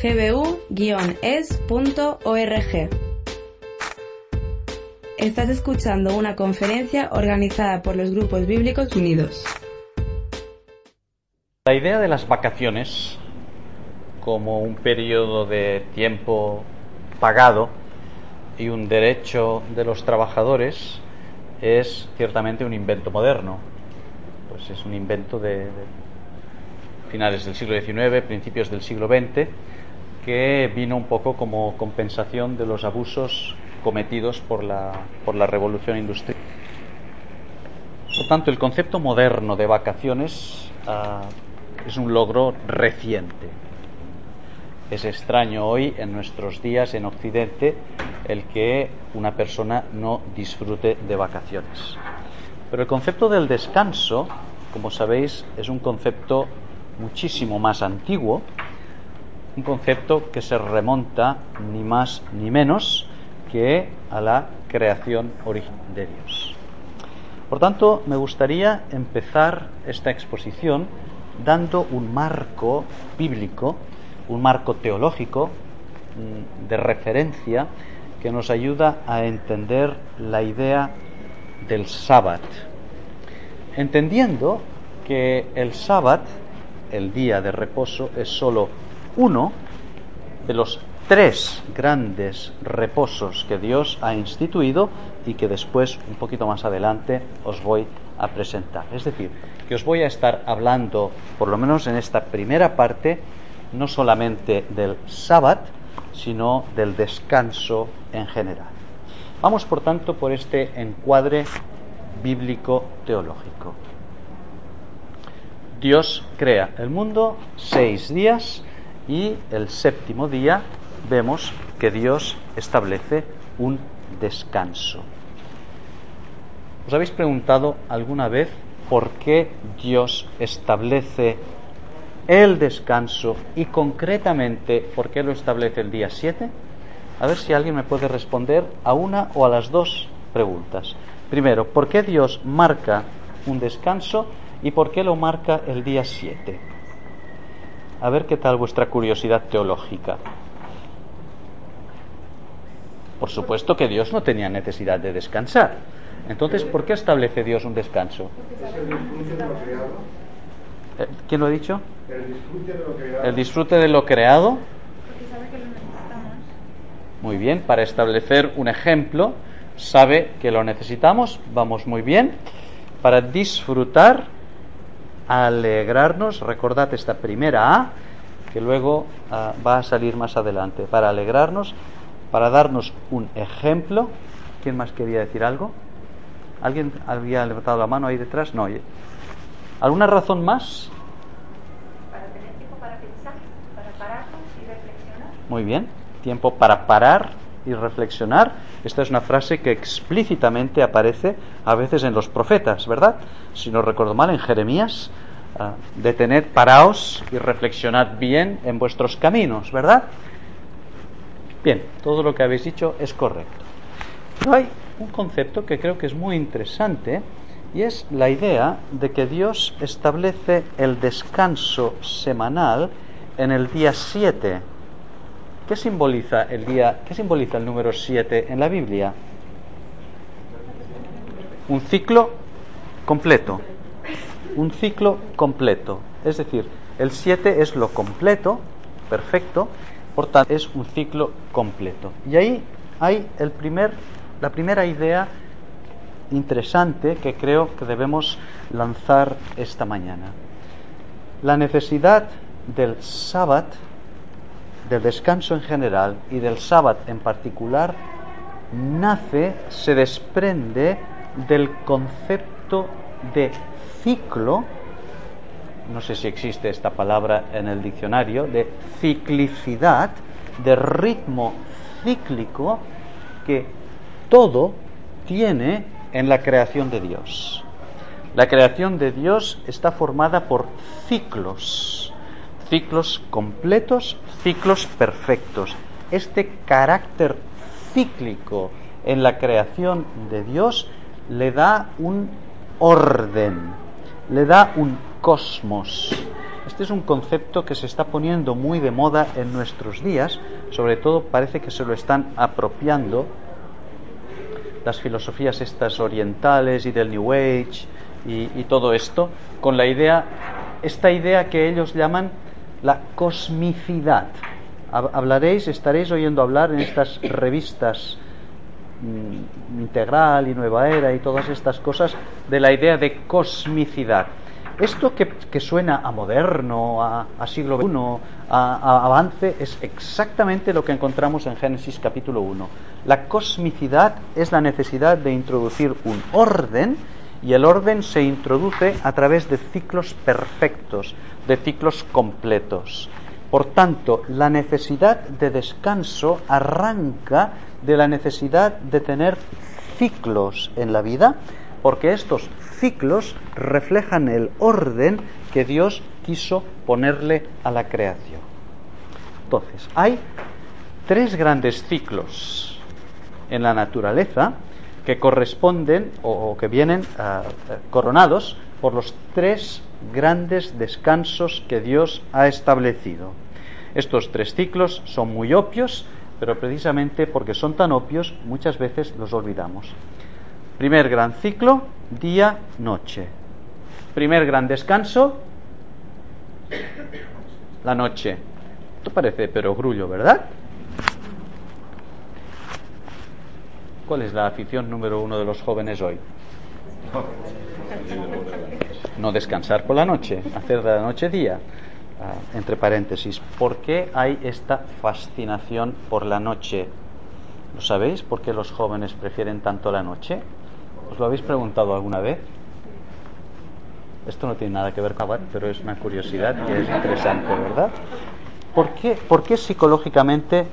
gbu-es.org. Estás escuchando una conferencia organizada por los Grupos Bíblicos Unidos. La idea de las vacaciones como un periodo de tiempo pagado y un derecho de los trabajadores es ciertamente un invento moderno. Pues es un invento de, de finales del siglo XIX, principios del siglo XX, que vino un poco como compensación de los abusos cometidos por la, por la revolución industrial. Por tanto, el concepto moderno de vacaciones uh, es un logro reciente. Es extraño hoy, en nuestros días en Occidente, el que una persona no disfrute de vacaciones. Pero el concepto del descanso, como sabéis, es un concepto muchísimo más antiguo un concepto que se remonta ni más ni menos que a la creación original de Dios. Por tanto, me gustaría empezar esta exposición dando un marco bíblico, un marco teológico mm, de referencia que nos ayuda a entender la idea del sábado, entendiendo que el sábado, el día de reposo, es sólo uno de los tres grandes reposos que Dios ha instituido y que después, un poquito más adelante, os voy a presentar. Es decir, que os voy a estar hablando, por lo menos en esta primera parte, no solamente del sábado, sino del descanso en general. Vamos, por tanto, por este encuadre bíblico teológico. Dios crea el mundo seis días y el séptimo día vemos que Dios establece un descanso. ¿Os habéis preguntado alguna vez por qué Dios establece el descanso y concretamente por qué lo establece el día 7? A ver si alguien me puede responder a una o a las dos preguntas. Primero, ¿por qué Dios marca un descanso y por qué lo marca el día 7? A ver qué tal vuestra curiosidad teológica. Por supuesto que Dios no tenía necesidad de descansar. Entonces, ¿por qué establece Dios un descanso? Eh, ¿Quién lo ha dicho? El disfrute de lo creado. Muy bien, para establecer un ejemplo, sabe que lo necesitamos, vamos muy bien, para disfrutar alegrarnos, recordad esta primera A, que luego ah, va a salir más adelante, para alegrarnos, para darnos un ejemplo. ¿Quién más quería decir algo? ¿Alguien había levantado la mano ahí detrás? No. ¿Alguna razón más? Para tener tiempo para pensar, para pararnos y reflexionar. Muy bien, tiempo para parar y reflexionar. Esta es una frase que explícitamente aparece a veces en los profetas, ¿verdad? Si no recuerdo mal, en Jeremías, uh, detened, paraos y reflexionad bien en vuestros caminos, ¿verdad? Bien, todo lo que habéis dicho es correcto. Pero hay un concepto que creo que es muy interesante y es la idea de que Dios establece el descanso semanal en el día 7 ¿Qué simboliza el día, qué simboliza el número 7 en la Biblia? Un ciclo completo. Un ciclo completo. Es decir, el 7 es lo completo, perfecto, por tanto es un ciclo completo. Y ahí hay el primer, la primera idea interesante que creo que debemos lanzar esta mañana. La necesidad del sábado del descanso en general y del sábado en particular, nace, se desprende del concepto de ciclo, no sé si existe esta palabra en el diccionario, de ciclicidad de ritmo cíclico que todo tiene en la creación de Dios. La creación de Dios está formada por ciclos, ciclos completos, ciclos perfectos. Este carácter cíclico en la creación de Dios le da un orden, le da un cosmos. Este es un concepto que se está poniendo muy de moda en nuestros días, sobre todo parece que se lo están apropiando las filosofías estas orientales y del New Age y, todo esto, con la idea, esta idea que ellos llaman la cosmicidad. Hablaréis, estaréis oyendo hablar en estas revistas mm, Integral y Nueva Era y todas estas cosas de la idea de cosmicidad. Esto que, suena a moderno, a, siglo I, a, a, avance, es exactamente lo que encontramos en Génesis capítulo 1. La cosmicidad es la necesidad de introducir un orden y el orden se introduce a través de ciclos perfectos, de ciclos completos. Por tanto, la necesidad de descanso arranca de la necesidad de tener ciclos en la vida, porque estos ciclos reflejan el orden que Dios quiso ponerle a la creación. Entonces, hay tres grandes ciclos en la naturaleza que corresponden o, que vienen uh, coronados por los tres grandes descansos que Dios ha establecido. Estos tres ciclos son muy obvios, pero precisamente porque son tan obvios muchas veces los olvidamos. Primer gran ciclo, día-noche. Primer gran descanso, la noche. Esto parece pero grullo, ¿verdad? ¿Cuál es la afición número uno de los jóvenes hoy? No descansar por la noche, hacer de la noche día. Uh, entre paréntesis, ¿por qué hay esta fascinación por la noche? ¿Lo sabéis por qué los jóvenes prefieren tanto la noche? ¿Os lo habéis preguntado alguna vez? Esto no tiene nada que ver con pero es una curiosidad que es interesante, ¿verdad? ¿Por qué, ¿Por qué psicológicamente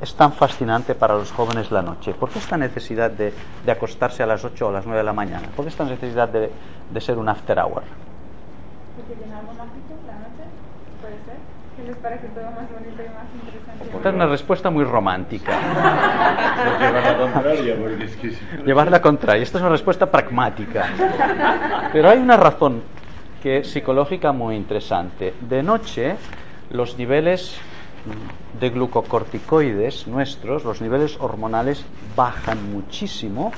es tan fascinante para los jóvenes la noche? ¿Por qué esta necesidad de, de acostarse a las 8 o a las 9 de la mañana? ¿Por qué esta necesidad de, de ser un after hour? Porque llenamos mágico la noche, puede ser. Que les parece todo más bonito y más interesante. Esta es una respuesta muy romántica. llevar la contraria, porque es que... Llevar la contraria. Esta es una respuesta pragmática. Pero hay una razón que es psicológica muy interesante. De noche, los niveles de glucocorticoides nuestros, los niveles hormonales bajan muchísimo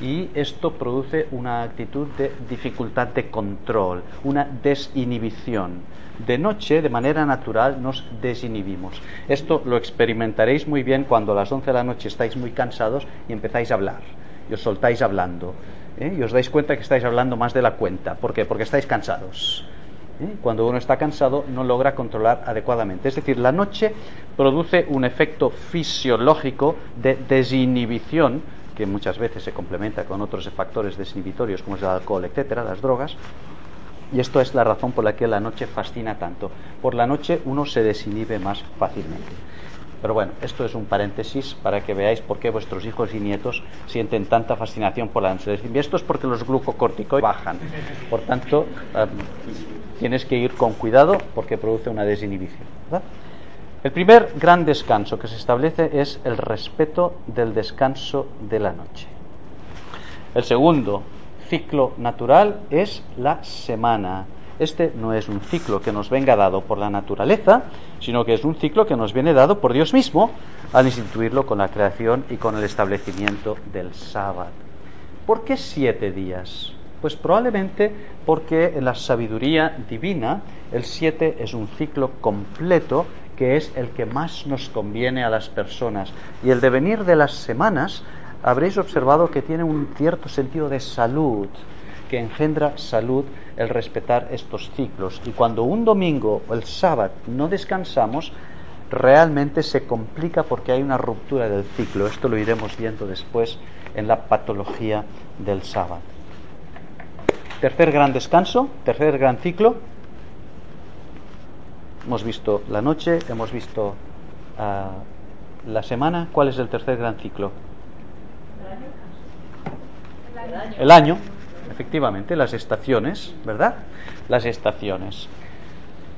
y esto produce una actitud de dificultad de control, una desinhibición. De noche, de manera natural, nos desinhibimos. Esto lo experimentaréis muy bien cuando a las 11 de la noche estáis muy cansados y empezáis a hablar y os soltáis hablando. ¿eh? Y os dais cuenta que estáis hablando más de la cuenta. ¿Por qué? Porque estáis cansados. ¿Eh? Cuando uno está cansado no logra controlar adecuadamente. Es decir, la noche produce un efecto fisiológico de desinhibición que muchas veces se complementa con otros factores desinhibitorios como es el alcohol, etcétera, las drogas. Y esto es la razón por la que la noche fascina tanto. Por la noche uno se desinhibe más fácilmente. Pero bueno, esto es un paréntesis para que veáis por qué vuestros hijos y nietos sienten tanta fascinación por la noche. Esto es porque los glucocorticoides bajan. Por tanto, um, tienes que ir con cuidado porque produce una desinhibición. El primer gran descanso que se establece es el respeto del descanso de la noche. El segundo ciclo natural es la semana. Este no es un ciclo que nos venga dado por la naturaleza, sino que es un ciclo que nos viene dado por Dios mismo al instituirlo con la creación y con el establecimiento del sábado. ¿Por qué siete días? Pues probablemente porque en la sabiduría divina el siete es un ciclo completo que es el que más nos conviene a las personas. Y el devenir de las semanas habréis observado que tiene un cierto sentido de salud, que engendra salud el respetar estos ciclos. Y cuando un domingo o el sábado no descansamos, realmente se complica porque hay una ruptura del ciclo. Esto lo iremos viendo después en la patología del sábado. Tercer gran descanso, tercer gran ciclo. Hemos visto la noche, hemos visto ah, la semana, ¿cuál es el tercer gran ciclo? El año, efectivamente, las estaciones, ¿verdad? Las estaciones.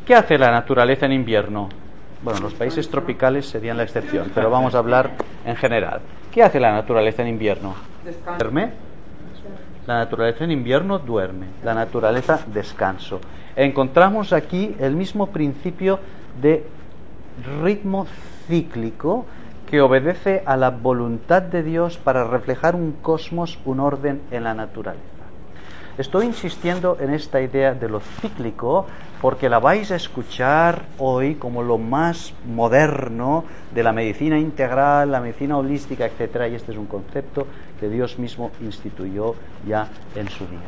¿Qué hace la naturaleza en invierno? Bueno, los países tropicales serían la excepción, pero vamos a hablar en general. ¿Qué hace la naturaleza en invierno? Duerme. La naturaleza en invierno duerme. La naturaleza descanso. Encontramos aquí el mismo principio de ritmo cíclico que obedece a la voluntad de Dios para reflejar un cosmos, un orden en la naturaleza. Estoy insistiendo en esta idea de lo cíclico porque la vais a escuchar hoy como lo más moderno de la medicina integral, la medicina holística, etc. Y este es un concepto que Dios mismo instituyó ya en su día.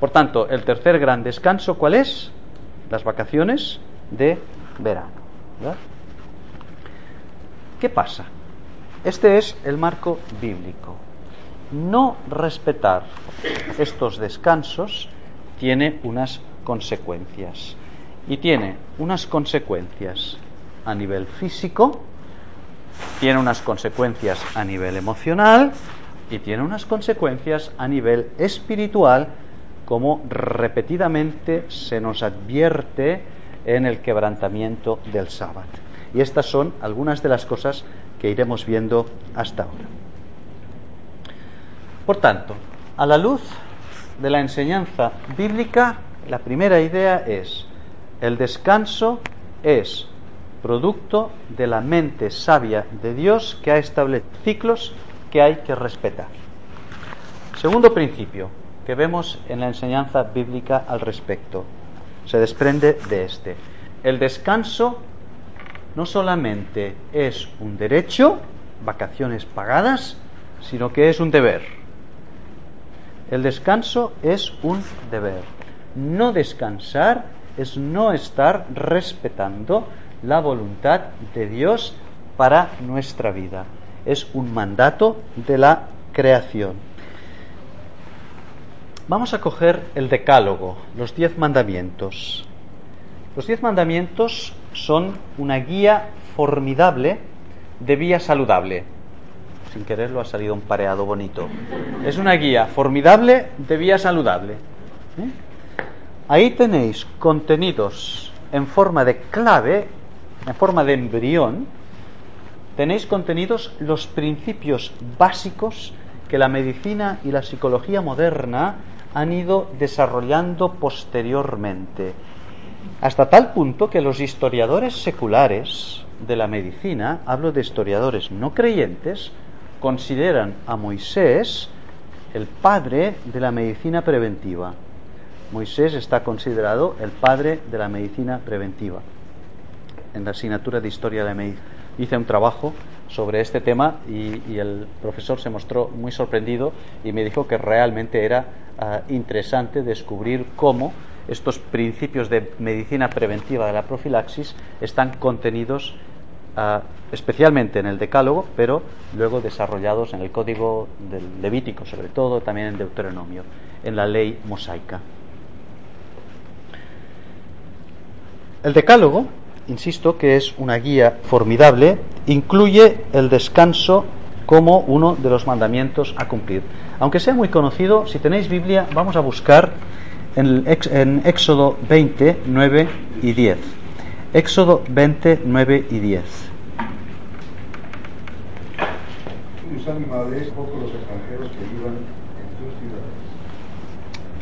Por tanto, el tercer gran descanso, ¿cuál es? Las vacaciones de verano. ¿Qué pasa? Este es el marco bíblico. No respetar estos descansos tiene unas consecuencias. Y tiene unas consecuencias a nivel físico, tiene unas consecuencias a nivel emocional y tiene unas consecuencias a nivel espiritual, como repetidamente se nos advierte en el quebrantamiento del sábado. Y estas son algunas de las cosas que iremos viendo hasta ahora. Por tanto, a la luz de la enseñanza bíblica, la primera idea es, el descanso es producto de la mente sabia de Dios que ha establecido ciclos que hay que respetar. Segundo principio que vemos en la enseñanza bíblica al respecto se desprende de este. El descanso no solamente es un derecho, vacaciones pagadas, sino que es un deber. El descanso es un deber. No descansar es no estar respetando la voluntad de Dios para nuestra vida. Es un mandato de la creación. Vamos a coger el decálogo, los diez mandamientos. Los diez mandamientos son una guía formidable de vía saludable. Sin quererlo ha salido un pareado bonito. Es una guía formidable de vía saludable. ¿eh? Ahí tenéis contenidos en forma de clave, en forma de embrión, tenéis contenidos los principios básicos que la medicina y la psicología moderna han ido desarrollando posteriormente, hasta tal punto que los historiadores seculares de la medicina, hablo de historiadores no creyentes, consideran a Moisés el padre de la medicina preventiva. Moisés está considerado el padre de la medicina preventiva. En la asignatura de Historia de la Medicina hice un trabajo sobre este tema y, el profesor se mostró muy sorprendido y me dijo que realmente era ah, interesante descubrir cómo estos principios de medicina preventiva de la profilaxis están contenidos especialmente en el Decálogo, pero luego desarrollados en el Código del Levítico, sobre todo también en Deuteronomio, en la ley mosaica. El Decálogo insisto que es una guía formidable, incluye el descanso como uno de los mandamientos a cumplir. Aunque sea muy conocido, si tenéis Biblia, vamos a buscar en, en Éxodo 20, 9 y 10. Éxodo 20, 9 y 10.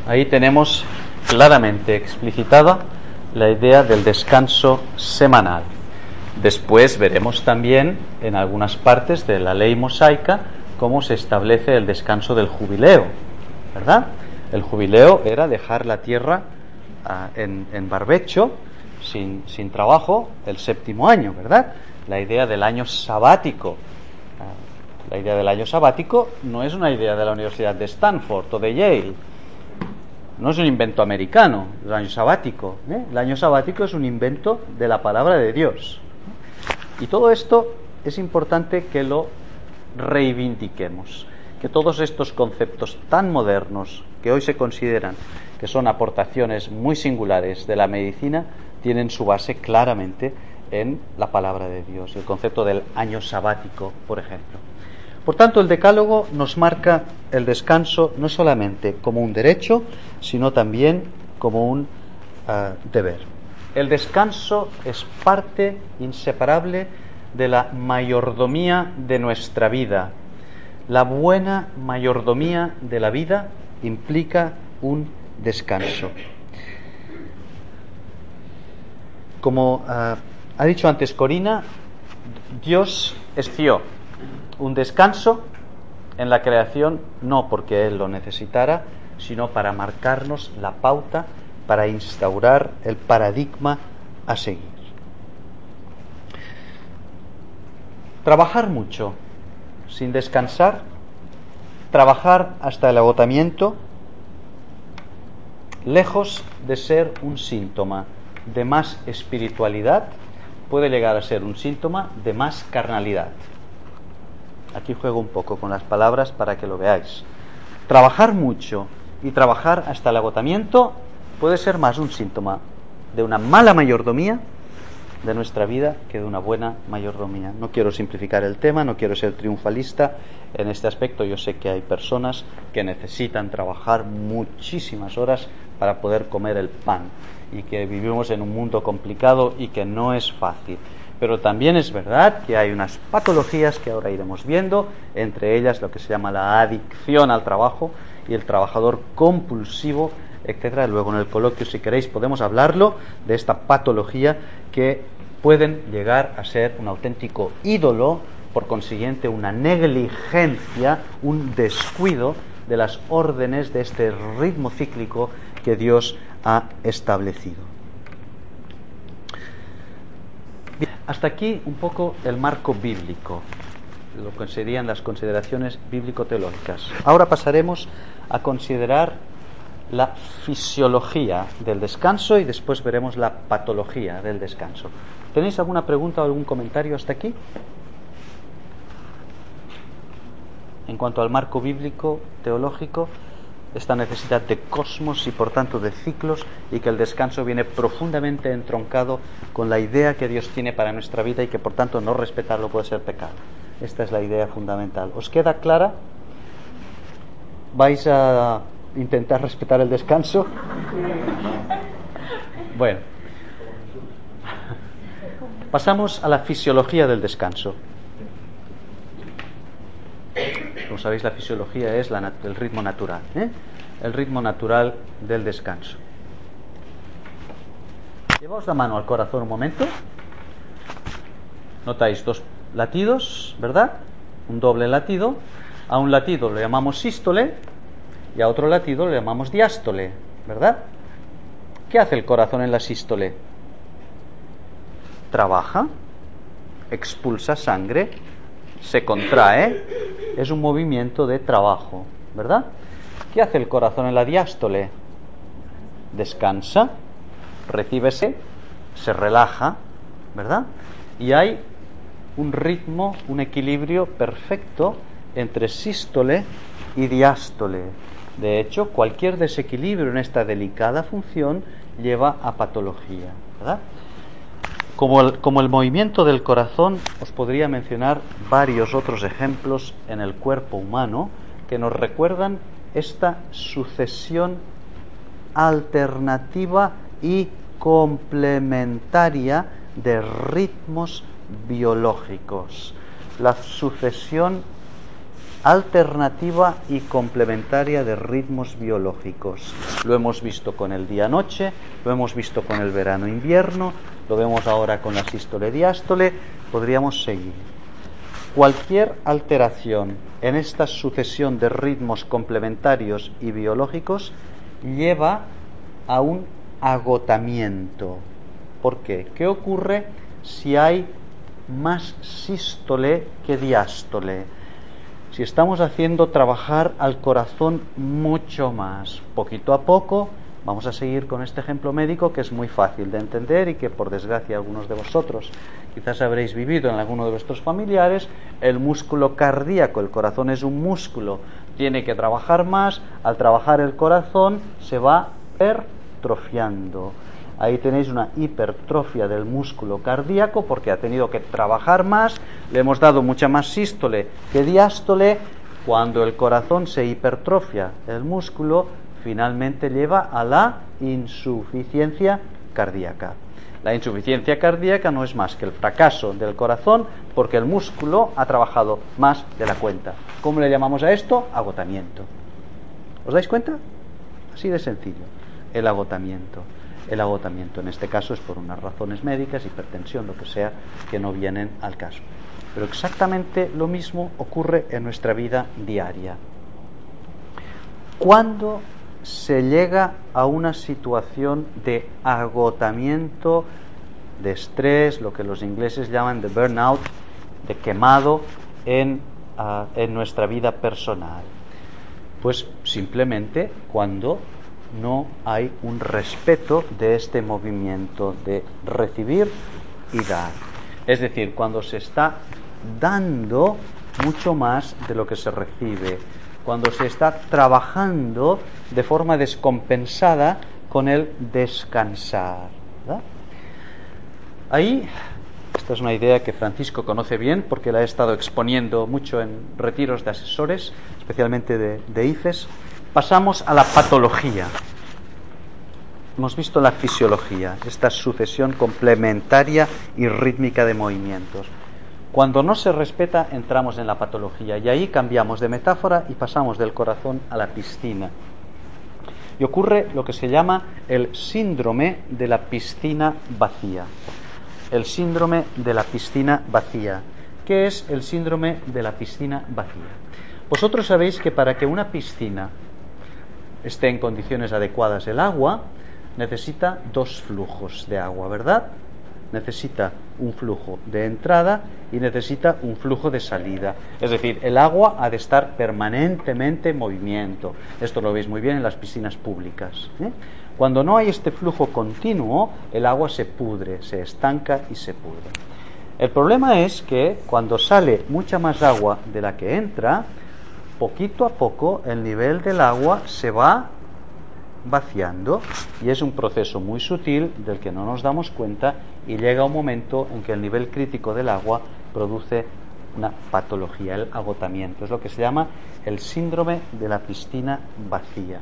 Ahí tenemos claramente explicitada la idea del descanso semanal. Después veremos también en algunas partes de la ley mosaica cómo se establece el descanso del jubileo, ¿verdad? El jubileo era dejar la tierra ah, en, barbecho, sin, trabajo, el séptimo año, ¿verdad? La idea del año sabático. Ah, la idea del año sabático no es una idea de la Universidad de Stanford o de Yale, no es un invento americano, el año sabático. ¿eh? El año sabático es un invento de la palabra de Dios. Y todo esto es importante que lo reivindiquemos, que todos estos conceptos tan modernos que hoy se consideran que son aportaciones muy singulares de la medicina, tienen su base claramente en la palabra de Dios, el concepto del año sabático, por ejemplo. Por tanto, el decálogo nos marca el descanso no solamente como un derecho, sino también como un ah, deber. El descanso es parte inseparable de la mayordomía de nuestra vida. La buena mayordomía de la vida implica un descanso. Como ah, ha dicho antes Corina, Dios esció un descanso en la creación no porque Él lo necesitara, sino para marcarnos la pauta, para instaurar el paradigma a seguir. Trabajar mucho sin descansar, trabajar hasta el agotamiento, lejos de ser un síntoma de más espiritualidad, puede llegar a ser un síntoma de más carnalidad. Aquí juego un poco con las palabras para que lo veáis. Trabajar mucho y trabajar hasta el agotamiento puede ser más un síntoma de una mala mayordomía de nuestra vida que de una buena mayordomía. No quiero simplificar el tema, no quiero ser triunfalista en este aspecto. Yo sé que hay personas que necesitan trabajar muchísimas horas para poder comer el pan y que vivimos en un mundo complicado y que no es fácil. Pero también es verdad que hay unas patologías que ahora iremos viendo, entre ellas lo que se llama la adicción al trabajo y el trabajador compulsivo, etcétera. Luego en el coloquio, si queréis, podemos hablarlo de esta patología que pueden llegar a ser un auténtico ídolo, por consiguiente una negligencia, un descuido de las órdenes de este ritmo cíclico que Dios ha establecido. hasta aquí un poco el marco bíblico, lo que serían las consideraciones bíblico-teológicas. Ahora pasaremos a considerar la fisiología del descanso y después veremos la patología del descanso. ¿Tenéis alguna pregunta o algún comentario hasta aquí? En cuanto al marco bíblico teológico, esta necesidad de cosmos y por tanto de ciclos y que el descanso viene profundamente entroncado con la idea que Dios tiene para nuestra vida y que por tanto no respetarlo puede ser pecado. Esta es la idea fundamental. ¿Os queda clara? ¿Vais a intentar respetar el descanso? Bueno, pasamos a la fisiología del descanso. Como sabéis, la fisiología es el ritmo natural, ¿eh? el ritmo natural del descanso. Llevaos la mano al corazón un momento. Notáis dos latidos, ¿verdad? Un doble latido. A un latido lo llamamos sístole y a otro latido lo llamamos diástole, ¿verdad? ¿Qué hace el corazón en la sístole? Trabaja, expulsa sangre, se contrae, es un movimiento de trabajo, ¿verdad? ¿Qué hace el corazón en la diástole? Descansa, recíbese, se relaja, ¿verdad? Y hay un ritmo, un equilibrio perfecto entre sístole y diástole. De hecho, cualquier desequilibrio en esta delicada función lleva a patología, ¿verdad? Como el, movimiento del corazón, os podría mencionar varios otros ejemplos en el cuerpo humano que nos recuerdan esta sucesión alternativa y complementaria de ritmos biológicos. La sucesión alternativa y complementaria de ritmos biológicos. Lo hemos visto con el día-noche, lo hemos visto con el verano-invierno, lo vemos ahora con la sístole-diástole, podríamos seguir. Cualquier alteración en esta sucesión de ritmos complementarios y biológicos lleva a un agotamiento. ¿Por qué? ¿Qué ocurre si hay más sístole que diástole? Si estamos haciendo trabajar al corazón mucho más, poquito a poco, vamos a seguir con este ejemplo médico que es muy fácil de entender y que por desgracia algunos de vosotros quizás habréis vivido en alguno de vuestros familiares, el músculo cardíaco, el corazón es un músculo, tiene que trabajar más, al trabajar el corazón se va pertrofiando. Ahí tenéis una hipertrofia del músculo cardíaco porque ha tenido que trabajar más, le hemos dado mucha más sístole que diástole, cuando el corazón se hipertrofia el músculo, finalmente lleva a la insuficiencia cardíaca. La insuficiencia cardíaca no es más que el fracaso del corazón porque el músculo ha trabajado más de la cuenta. ¿Cómo le llamamos a esto? Agotamiento. ¿Os dais cuenta? Así de sencillo. El agotamiento. El agotamiento en este caso es por unas razones médicas, hipertensión, lo que sea, que no vienen al caso. Pero exactamente lo mismo ocurre en nuestra vida diaria. Cuando se llega a una situación de agotamiento, de estrés, lo que los ingleses llaman de burnout, de quemado en, ah, en nuestra vida personal. Pues simplemente cuando no hay un respeto de este movimiento de recibir y dar. Es decir, cuando se está dando mucho más de lo que se recibe, cuando se está trabajando de forma descompensada con el descansar. Ahí, esta es una idea que Francisco conoce bien porque la he estado exponiendo mucho en retiros de asesores, especialmente de, de IFES, pasamos a la patología. Hemos visto la fisiología, esta sucesión complementaria y rítmica de movimientos. Cuando no se respeta, entramos en la patología y ahí cambiamos de metáfora y pasamos del corazón a la piscina. Y ocurre lo que se llama el síndrome de la piscina vacía. El síndrome de la piscina vacía. ¿Qué es el síndrome de la piscina vacía? Vosotros sabéis que para que una piscina esté en condiciones adecuadas el agua, necesita dos flujos de agua, ¿verdad? necesita un flujo de entrada y necesita un flujo de salida. Es decir, el agua ha de estar permanentemente en movimiento. Esto lo veis muy bien en las piscinas públicas. ¿eh? Cuando no hay este flujo continuo, el agua se pudre, se estanca y se pudre. El problema es que cuando sale mucha más agua de la que entra, poquito a poco el nivel del agua se va vaciando y es un proceso muy sutil del que no nos damos cuenta y llega un momento en que el nivel crítico del agua produce una patología, el agotamiento. Es lo que se llama el síndrome de la piscina vacía.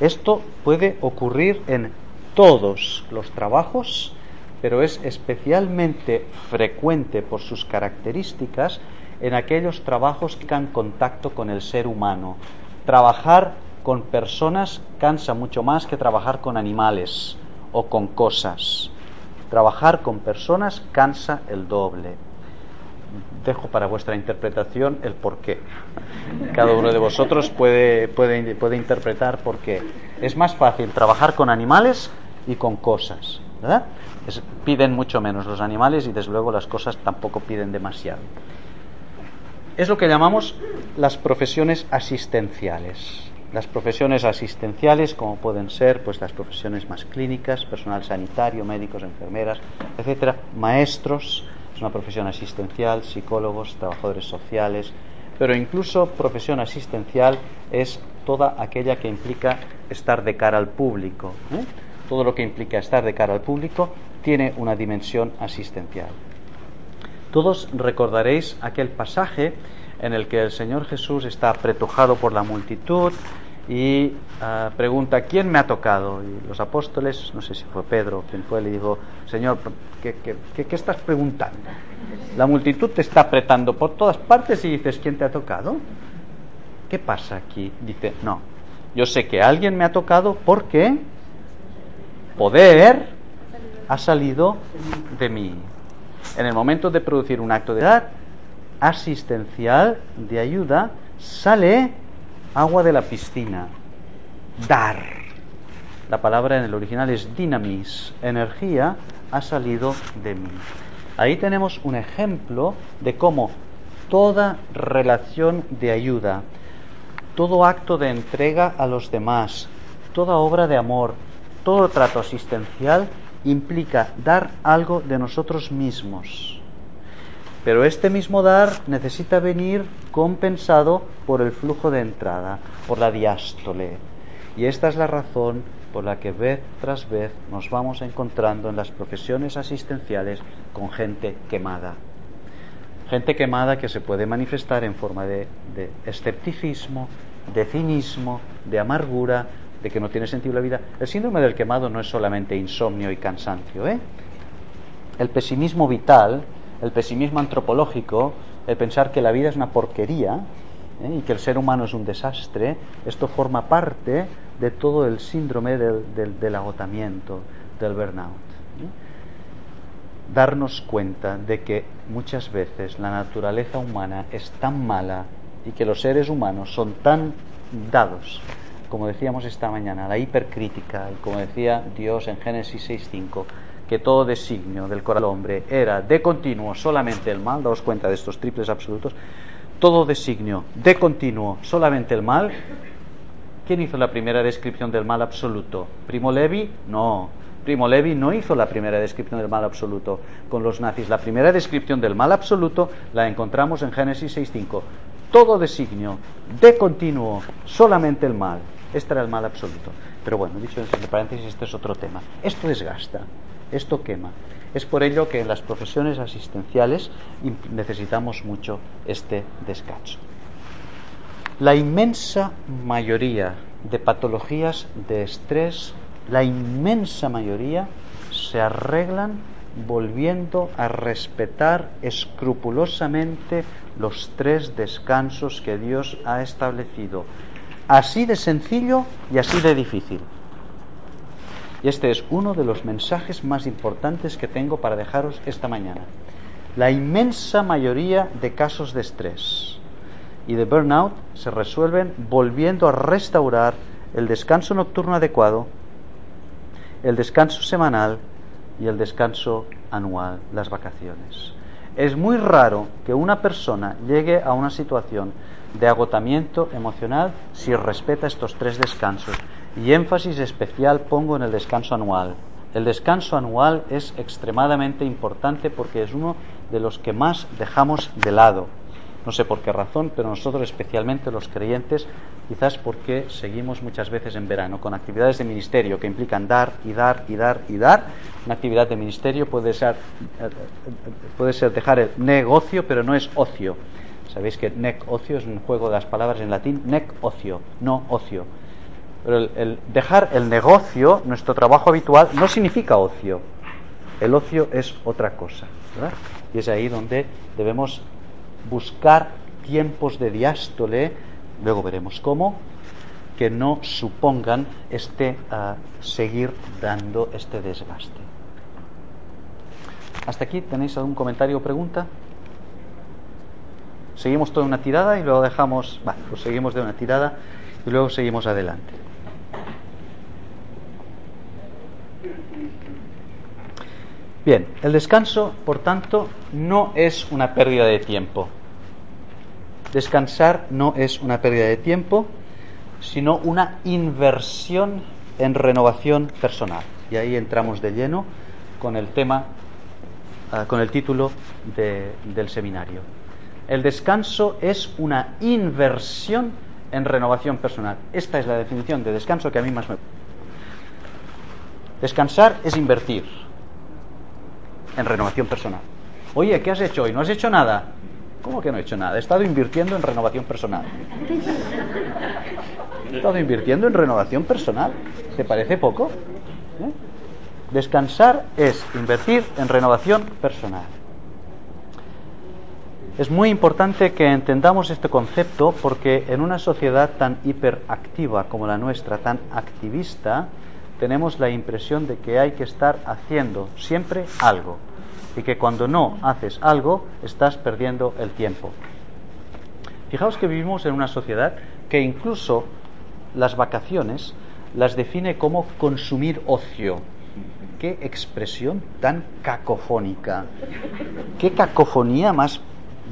Esto puede ocurrir en todos los trabajos, pero es especialmente frecuente por sus características en aquellos trabajos que han contacto con el ser humano. Trabajar con personas cansa mucho más que trabajar con animales o con cosas. Trabajar con personas cansa el doble. Dejo para vuestra interpretación el por qué. Cada uno de vosotros puede, puede, puede interpretar por qué. Es más fácil trabajar con animales y con cosas. ¿verdad? piden mucho menos los animales y desde luego las cosas tampoco piden demasiado. Es lo que llamamos las profesiones asistenciales las profesiones asistenciales, como pueden ser pues las profesiones más clínicas, personal sanitario, médicos, enfermeras, etcétera, maestros, es una profesión asistencial, psicólogos, trabajadores sociales, pero incluso profesión asistencial es toda aquella que implica estar de cara al público. ¿eh? Todo lo que implica estar de cara al público tiene una dimensión asistencial. Todos recordaréis aquel pasaje en el que el Señor Jesús está apretujado por la multitud y ah, pregunta, ¿quién me ha tocado? Y los apóstoles, no sé si fue Pedro quien fue, le dijo, Señor, ¿qué, qué, estás preguntando? La multitud te está apretando por todas partes y dices, ¿quién te ha tocado? ¿Qué pasa aquí? Dice, no, yo sé que alguien me ha tocado porque poder ha salido de mí. En el momento de producir un acto de edad, asistencial de ayuda, sale agua de la piscina. Dar. La palabra en el original es dinamis. Energía ha salido de mí. Ahí tenemos un ejemplo de cómo toda relación de ayuda, todo acto de entrega a los demás, toda obra de amor, todo trato asistencial implica dar algo de nosotros mismos pero este mismo dar necesita venir compensado por el flujo de entrada, por la diástole. Y esta es la razón por la que vez tras vez nos vamos encontrando en las profesiones asistenciales con gente quemada. Gente quemada que se puede manifestar en forma de, de escepticismo, de cinismo, de amargura, de que no tiene sentido la vida. El síndrome del quemado no es solamente insomnio y cansancio. ¿eh? El pesimismo vital, el pesimismo antropológico, el pensar que la vida es una porquería ¿eh? y que el ser humano es un desastre, esto forma parte de todo el síndrome del, agotamiento, del burnout. ¿eh? Darnos cuenta de que muchas veces la naturaleza humana es tan mala y que los seres humanos son tan dados, como decíamos esta mañana, la hipercrítica, y como decía Dios en Génesis 6.5, que todo designio del corazón del hombre era de continuo solamente el mal, daos cuenta de estos triples absolutos, todo designio de continuo solamente el mal, ¿Quién hizo la primera descripción del mal absoluto? ¿Primo Levi? No. Primo Levi no hizo la primera descripción del mal absoluto con los nazis. La primera descripción del mal absoluto la encontramos en Génesis 6.5. Todo designio, de continuo, solamente el mal. Este era el mal absoluto. Pero bueno, dicho entre paréntesis, este es otro tema. Esto desgasta, esto quema. Es por ello que en las profesiones asistenciales necesitamos mucho este descanso. La inmensa mayoría de patologías de estrés, la inmensa mayoría, se arreglan volviendo a respetar escrupulosamente los tres descansos que Dios ha establecido. Así de sencillo y así de difícil. Y este es uno de los mensajes más importantes que tengo para dejaros esta mañana. La inmensa mayoría de casos de estrés y de burnout se resuelven volviendo a restaurar el descanso nocturno adecuado, el descanso semanal y el descanso anual, las vacaciones. Es muy raro que una persona llegue a una situación de agotamiento emocional si respeta estos tres descansos. Y énfasis especial pongo en el descanso anual. El descanso anual es extremadamente importante porque es uno de los que más dejamos de lado. No sé por qué razón, pero nosotros, especialmente los creyentes, quizás porque seguimos muchas veces en verano con actividades de ministerio que implican dar y dar y dar y dar. Una actividad de ministerio puede ser, eh, puede ser dejar el negocio, pero no es ocio. Sabéis que nec ocio es un juego de las palabras en latín, nec ocio, no ocio. Pero el, dejar el negocio, nuestro trabajo habitual, no significa ocio. El ocio es otra cosa. Y es ahí donde debemos buscar tiempos de diástole, luego veremos cómo, que no supongan este ah, seguir dando este desgaste. ¿Hasta aquí tenéis algún comentario o pregunta? Seguimos toda una tirada y luego dejamos, vale, pues seguimos de una tirada y luego seguimos adelante. Bien, el descanso, por tanto, no es una pérdida de tiempo. Descansar no es una pérdida de tiempo, sino una inversión en renovación personal. Y ahí entramos de lleno con el tema, uh, con el título de, del seminario. El descanso es una inversión en renovación personal. Esta es la definición de descanso que a mí más me Descansar es invertir en renovación personal. Oye, ¿qué has hecho hoy? ¿No has hecho nada? ¿Cómo que no he hecho nada? He estado invirtiendo en renovación personal. He estado invirtiendo en renovación personal. ¿Te parece poco? ¿Eh? Descansar es invertir en renovación personal. Es muy importante que entendamos este concepto porque en una sociedad tan hiperactiva como la nuestra, tan activista, tenemos la impresión de que hay que estar haciendo siempre algo y que cuando no haces algo estás perdiendo el tiempo. Fijaos que vivimos en una sociedad que incluso las vacaciones las define como consumir ocio. Qué expresión tan cacofónica. Qué cacofonía más,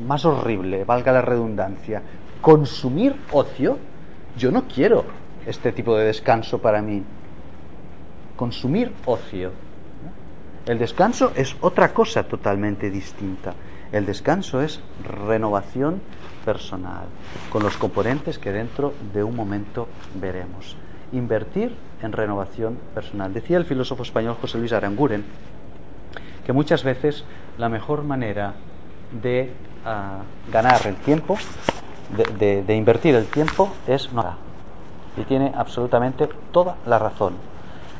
más horrible, valga la redundancia. Consumir ocio. Yo no quiero este tipo de descanso para mí. Consumir ocio. El descanso es otra cosa totalmente distinta. El descanso es renovación personal, con los componentes que dentro de un momento veremos. invertir en renovación personal. Decía el filósofo español José Luis Aranguren que muchas veces la mejor manera de ah, ganar el tiempo, de, de- invertir el tiempo, es no hacer. Y tiene absolutamente toda la razón.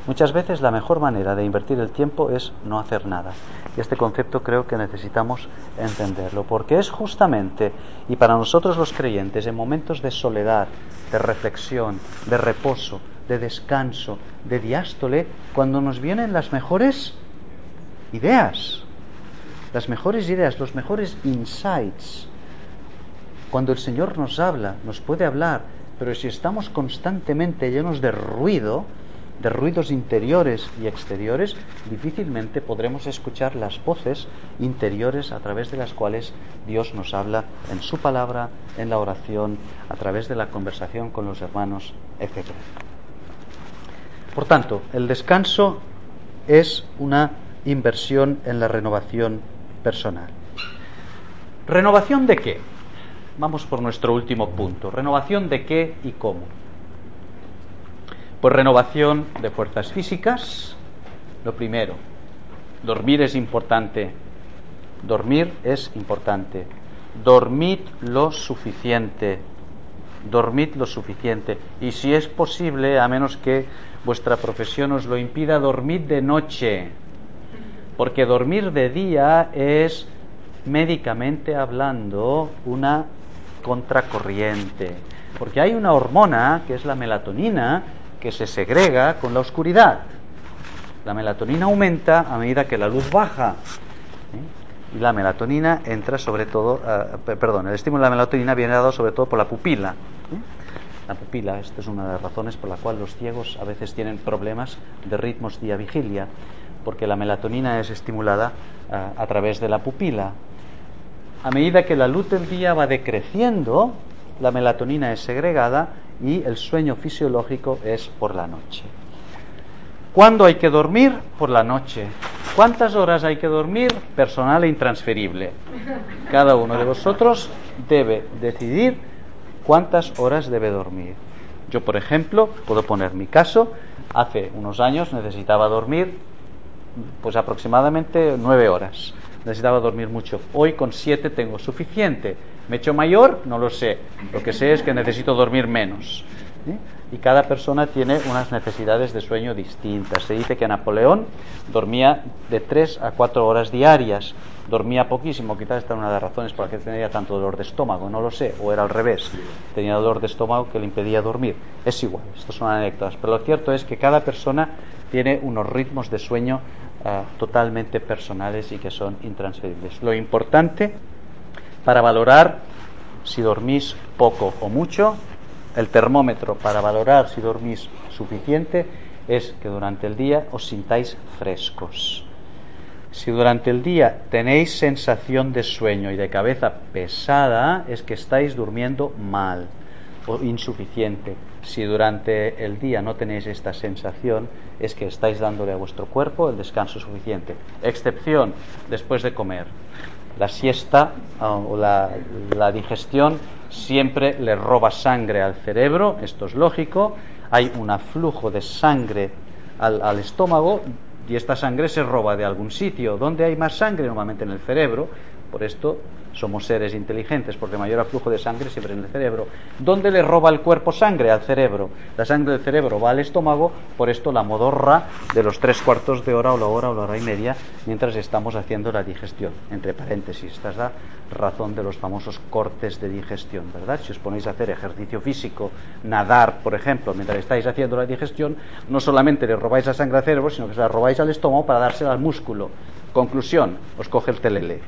Muchas veces la mejor manera de invertir el tiempo es no hacer nada. Y este concepto creo que necesitamos entenderlo, porque es justamente, y para nosotros los creyentes, en momentos de soledad, de reflexión, de reposo, de descanso, de diástole, cuando nos vienen las mejores ideas, las mejores ideas, los mejores insights. Cuando el Señor nos habla, nos puede hablar, pero si estamos constantemente llenos de ruido, de ruidos interiores y exteriores, difícilmente podremos escuchar las voces interiores a través de las cuales Dios nos habla en su palabra, en la oración, a través de la conversación con los hermanos, etc. Por tanto, el descanso es una inversión en la renovación personal. ¿Renovación de qué? Vamos por nuestro último punto. ¿Renovación de qué y cómo? Pues renovación de fuerzas físicas, lo primero. Dormir es importante. Dormir es importante. Dormid lo suficiente. Dormid lo suficiente. Y si es posible, a menos que vuestra profesión os lo impida, dormid de noche. Porque dormir de día es, médicamente hablando, una contracorriente. Porque hay una hormona, que es la melatonina, que se segrega con la oscuridad. La melatonina aumenta a medida que la luz baja. Y la melatonina entra sobre todo, pe- perdón, el estímulo de la melatonina viene dado sobre todo por la pupila. La pupila, esta es una de las razones por la cual los ciegos a veces tienen problemas de ritmos día-vigilia, porque la melatonina es estimulada ah, a través de la pupila. A medida que la luz del día va decreciendo, la melatonina es segregada y el sueño fisiológico es por la noche. ¿Cuándo hay que dormir? Por la noche. ¿Cuántas horas hay que dormir? Personal e intransferible. Cada uno de vosotros debe decidir cuántas horas debe dormir. Yo, por ejemplo, puedo poner mi caso. Hace unos años necesitaba dormir pues aproximadamente nueve horas. Necesitaba dormir mucho. Hoy con siete tengo suficiente. ¿Me he hecho mayor? No lo sé. Lo que sé es que necesito dormir menos. Y cada persona tiene unas necesidades de sueño distintas. Se dice que Napoleón dormía de tres a cuatro horas diarias. Dormía poquísimo, quizás esta es una de las razones por las que tenía tanto dolor de estómago, no lo sé, o era al revés. Tenía dolor de estómago que le impedía dormir. Es igual, estas son anécdotas. Pero lo cierto es que cada persona tiene unos ritmos de sueño ah, totalmente personales y que son intransferibles. Lo importante para valorar si dormís poco o mucho, el termómetro para valorar si dormís suficiente es que durante el día os sintáis frescos. Si durante el día tenéis sensación de sueño y de cabeza pesada, es que estáis durmiendo mal o insuficiente. Si durante el día no tenéis esta sensación, es que estáis dándole a vuestro cuerpo el descanso suficiente. Excepción después de comer. La siesta ah, o la, digestión siempre le roba sangre al cerebro, esto es lógico. Hay un aflujo de sangre al, al estómago y esta sangre se roba de algún sitio. ¿Dónde hay más sangre? Normalmente en el cerebro. Por esto somos seres inteligentes, porque mayor aflujo de sangre siempre en el cerebro. ¿Dónde le roba el cuerpo sangre? Al cerebro. La sangre del cerebro va al estómago, por esto la modorra de los tres cuartos de hora o la hora o la hora y media mientras estamos haciendo la digestión. Entre paréntesis, esta es la razón de los famosos cortes de digestión, ¿verdad? Si os ponéis a hacer ejercicio físico, nadar, por ejemplo, mientras estáis haciendo la digestión, no solamente le robáis la sangre al cerebro, sino que se la robáis al estómago para dársela al músculo. Conclusión, os coge el telele.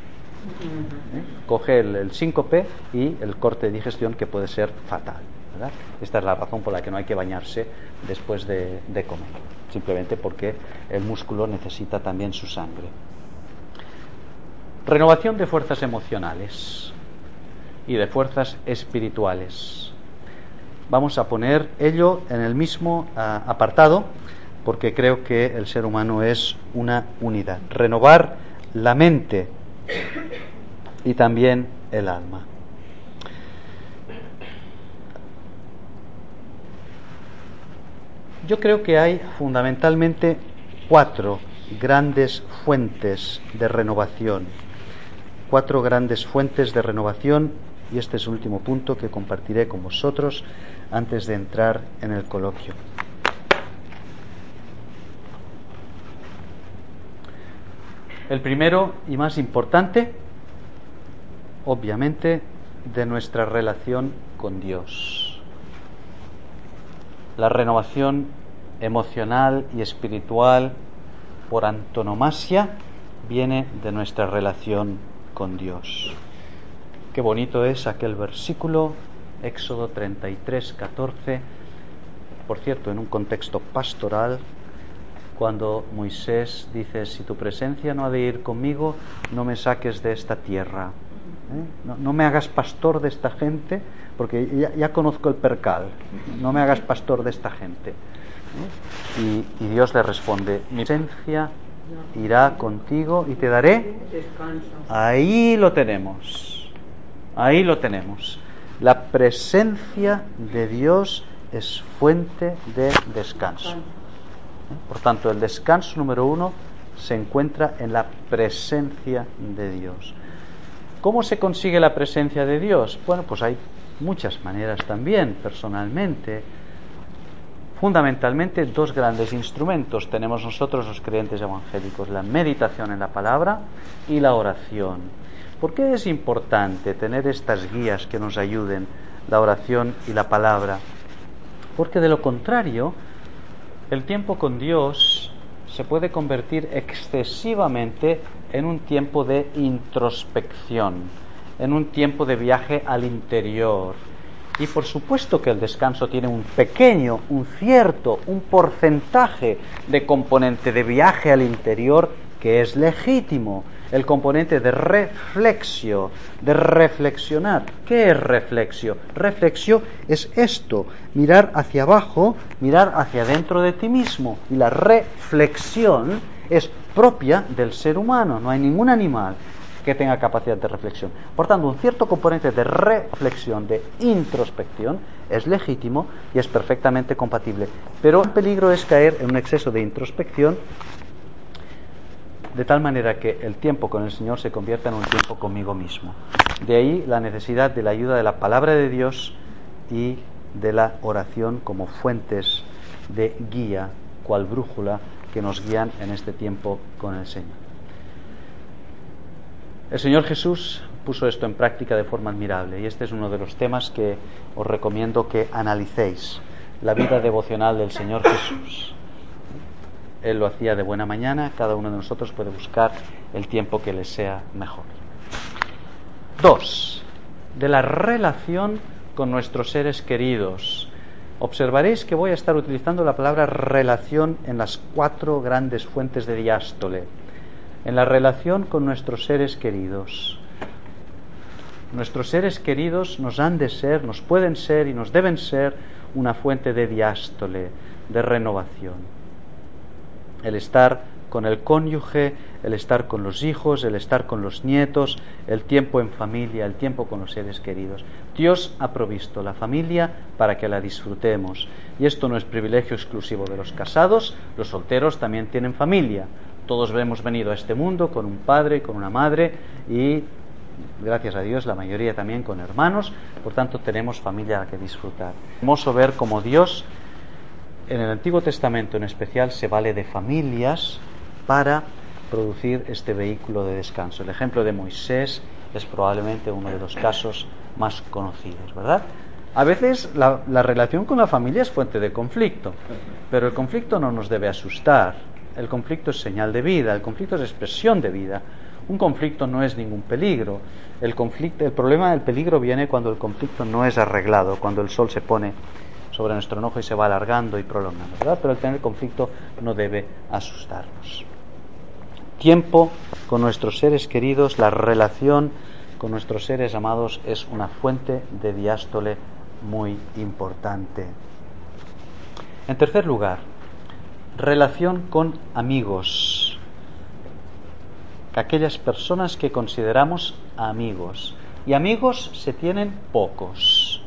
Coge el, el síncope y el corte de digestión que puede ser fatal. Esta es la razón por la que no hay que bañarse después de, comer, simplemente porque el músculo necesita también su sangre. Renovación de fuerzas emocionales y de fuerzas espirituales. Vamos a poner ello en el mismo apartado porque creo que el ser humano es una unidad. Renovar la mente y también el alma. Yo creo que hay fundamentalmente cuatro grandes fuentes de renovación. Cuatro grandes fuentes de renovación y este es el último punto que compartiré con vosotros antes de entrar en el coloquio. El primero y más importante, obviamente, de nuestra relación con Dios. La renovación emocional y espiritual por antonomasia viene de nuestra relación con Dios. Qué bonito es aquel versículo, Éxodo 33, 14, por cierto, en un contexto pastoral, cuando Moisés dice, si tu presencia no ha de ir conmigo, no me saques de esta tierra. ¿Eh? No, me hagas pastor de esta gente, porque ya, ya, conozco el percal, no me hagas pastor de esta gente. ¿eh? Y, y, Dios le responde, mi presencia irá contigo y te daré. Ahí lo tenemos, ahí lo tenemos. La presencia de Dios es fuente de descanso. Por tanto, el descanso número uno se encuentra en la presencia de Dios. ¿Cómo se consigue la presencia de Dios? Bueno, pues hay muchas maneras también, personalmente. Fundamentalmente dos grandes instrumentos tenemos nosotros los creyentes evangélicos, la meditación en la palabra y la oración. ¿Por qué es importante tener estas guías que nos ayuden, la oración y la palabra? Porque de lo contrario, el tiempo con Dios se puede convertir excesivamente en un tiempo de introspección, en un tiempo de viaje al interior. Y por supuesto que el descanso tiene un pequeño, un cierto, un porcentaje de componente de viaje al interior que es legítimo, el componente de reflexio, de reflexionar. ¿Qué es reflexio? Reflexio es esto, mirar hacia abajo, mirar hacia dentro de ti mismo. Y la reflexión es propia del ser humano, no hay ningún animal que tenga capacidad de reflexión. Por tanto, un cierto componente de reflexión, de introspección, es legítimo y es perfectamente compatible. Pero el peligro es caer en un exceso de introspección de tal manera que el tiempo con el Señor se convierta en un tiempo conmigo mismo. De ahí la necesidad de la ayuda de la palabra de Dios y de la oración como fuentes de guía, cual brújula que nos guían en este tiempo con el Señor. El Señor Jesús puso esto en práctica de forma admirable y este es uno de los temas que os recomiendo que analicéis, la vida devocional del Señor Jesús. Él lo hacía de buena mañana, cada uno de nosotros puede buscar el tiempo que le sea mejor. Dos, de la relación con nuestros seres queridos. Observaréis que voy a estar utilizando la palabra relación en las cuatro grandes fuentes de diástole. En la relación con nuestros seres queridos. Nuestros seres queridos nos han de ser, nos pueden ser y nos deben ser una fuente de diástole, de renovación el estar con el cónyuge, el estar con los hijos, el estar con los nietos, el tiempo en familia, el tiempo con los seres queridos. Dios ha provisto la familia para que la disfrutemos. Y esto no es privilegio exclusivo de los casados, los solteros también tienen familia. Todos hemos venido a este mundo con un padre, con una madre y, gracias a Dios, la mayoría también con hermanos. Por tanto, tenemos familia que disfrutar. Hermoso ver cómo Dios en el Antiguo Testamento en especial se vale de familias para producir este vehículo de descanso. El ejemplo de Moisés es probablemente uno de los casos más conocidos, ¿verdad? A veces la, relación con la familia es fuente de conflicto, pero el conflicto no nos debe asustar. El conflicto es señal de vida, el conflicto es expresión de vida. Un conflicto no es ningún peligro. El, conflicto, el problema del peligro viene cuando el conflicto no es arreglado, cuando el sol se pone sobre nuestro enojo y se va alargando y prolongando, ¿verdad? Pero el tener conflicto no debe asustarnos. Tiempo con nuestros seres queridos, la relación con nuestros seres amados es una fuente de diástole muy importante. En tercer lugar, relación con amigos, aquellas personas que consideramos amigos. Y amigos se tienen pocos.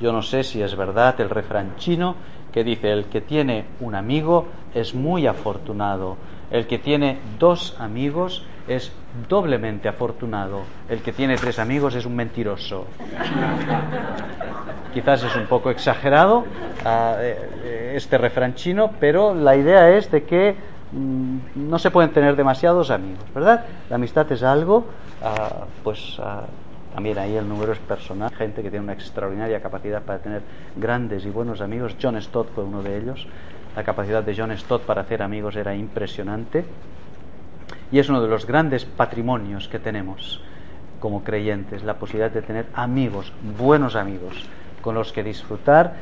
Yo no sé si es verdad el refrán chino que dice, el que tiene un amigo es muy afortunado, el que tiene dos amigos es doblemente afortunado, el que tiene tres amigos es un mentiroso. Quizás es un poco exagerado ah, eh, este refrán chino, pero la idea es de que mm, no se pueden tener demasiados amigos, ¿verdad? La amistad es algo, ah, pues ah, también ahí el número es personal, gente que tiene una extraordinaria capacidad para tener grandes y buenos amigos. John Stott fue uno de ellos. La capacidad de John Stott para hacer amigos era impresionante y es uno de los grandes patrimonios que tenemos como creyentes, la posibilidad de tener amigos, buenos amigos, con los que disfrutar,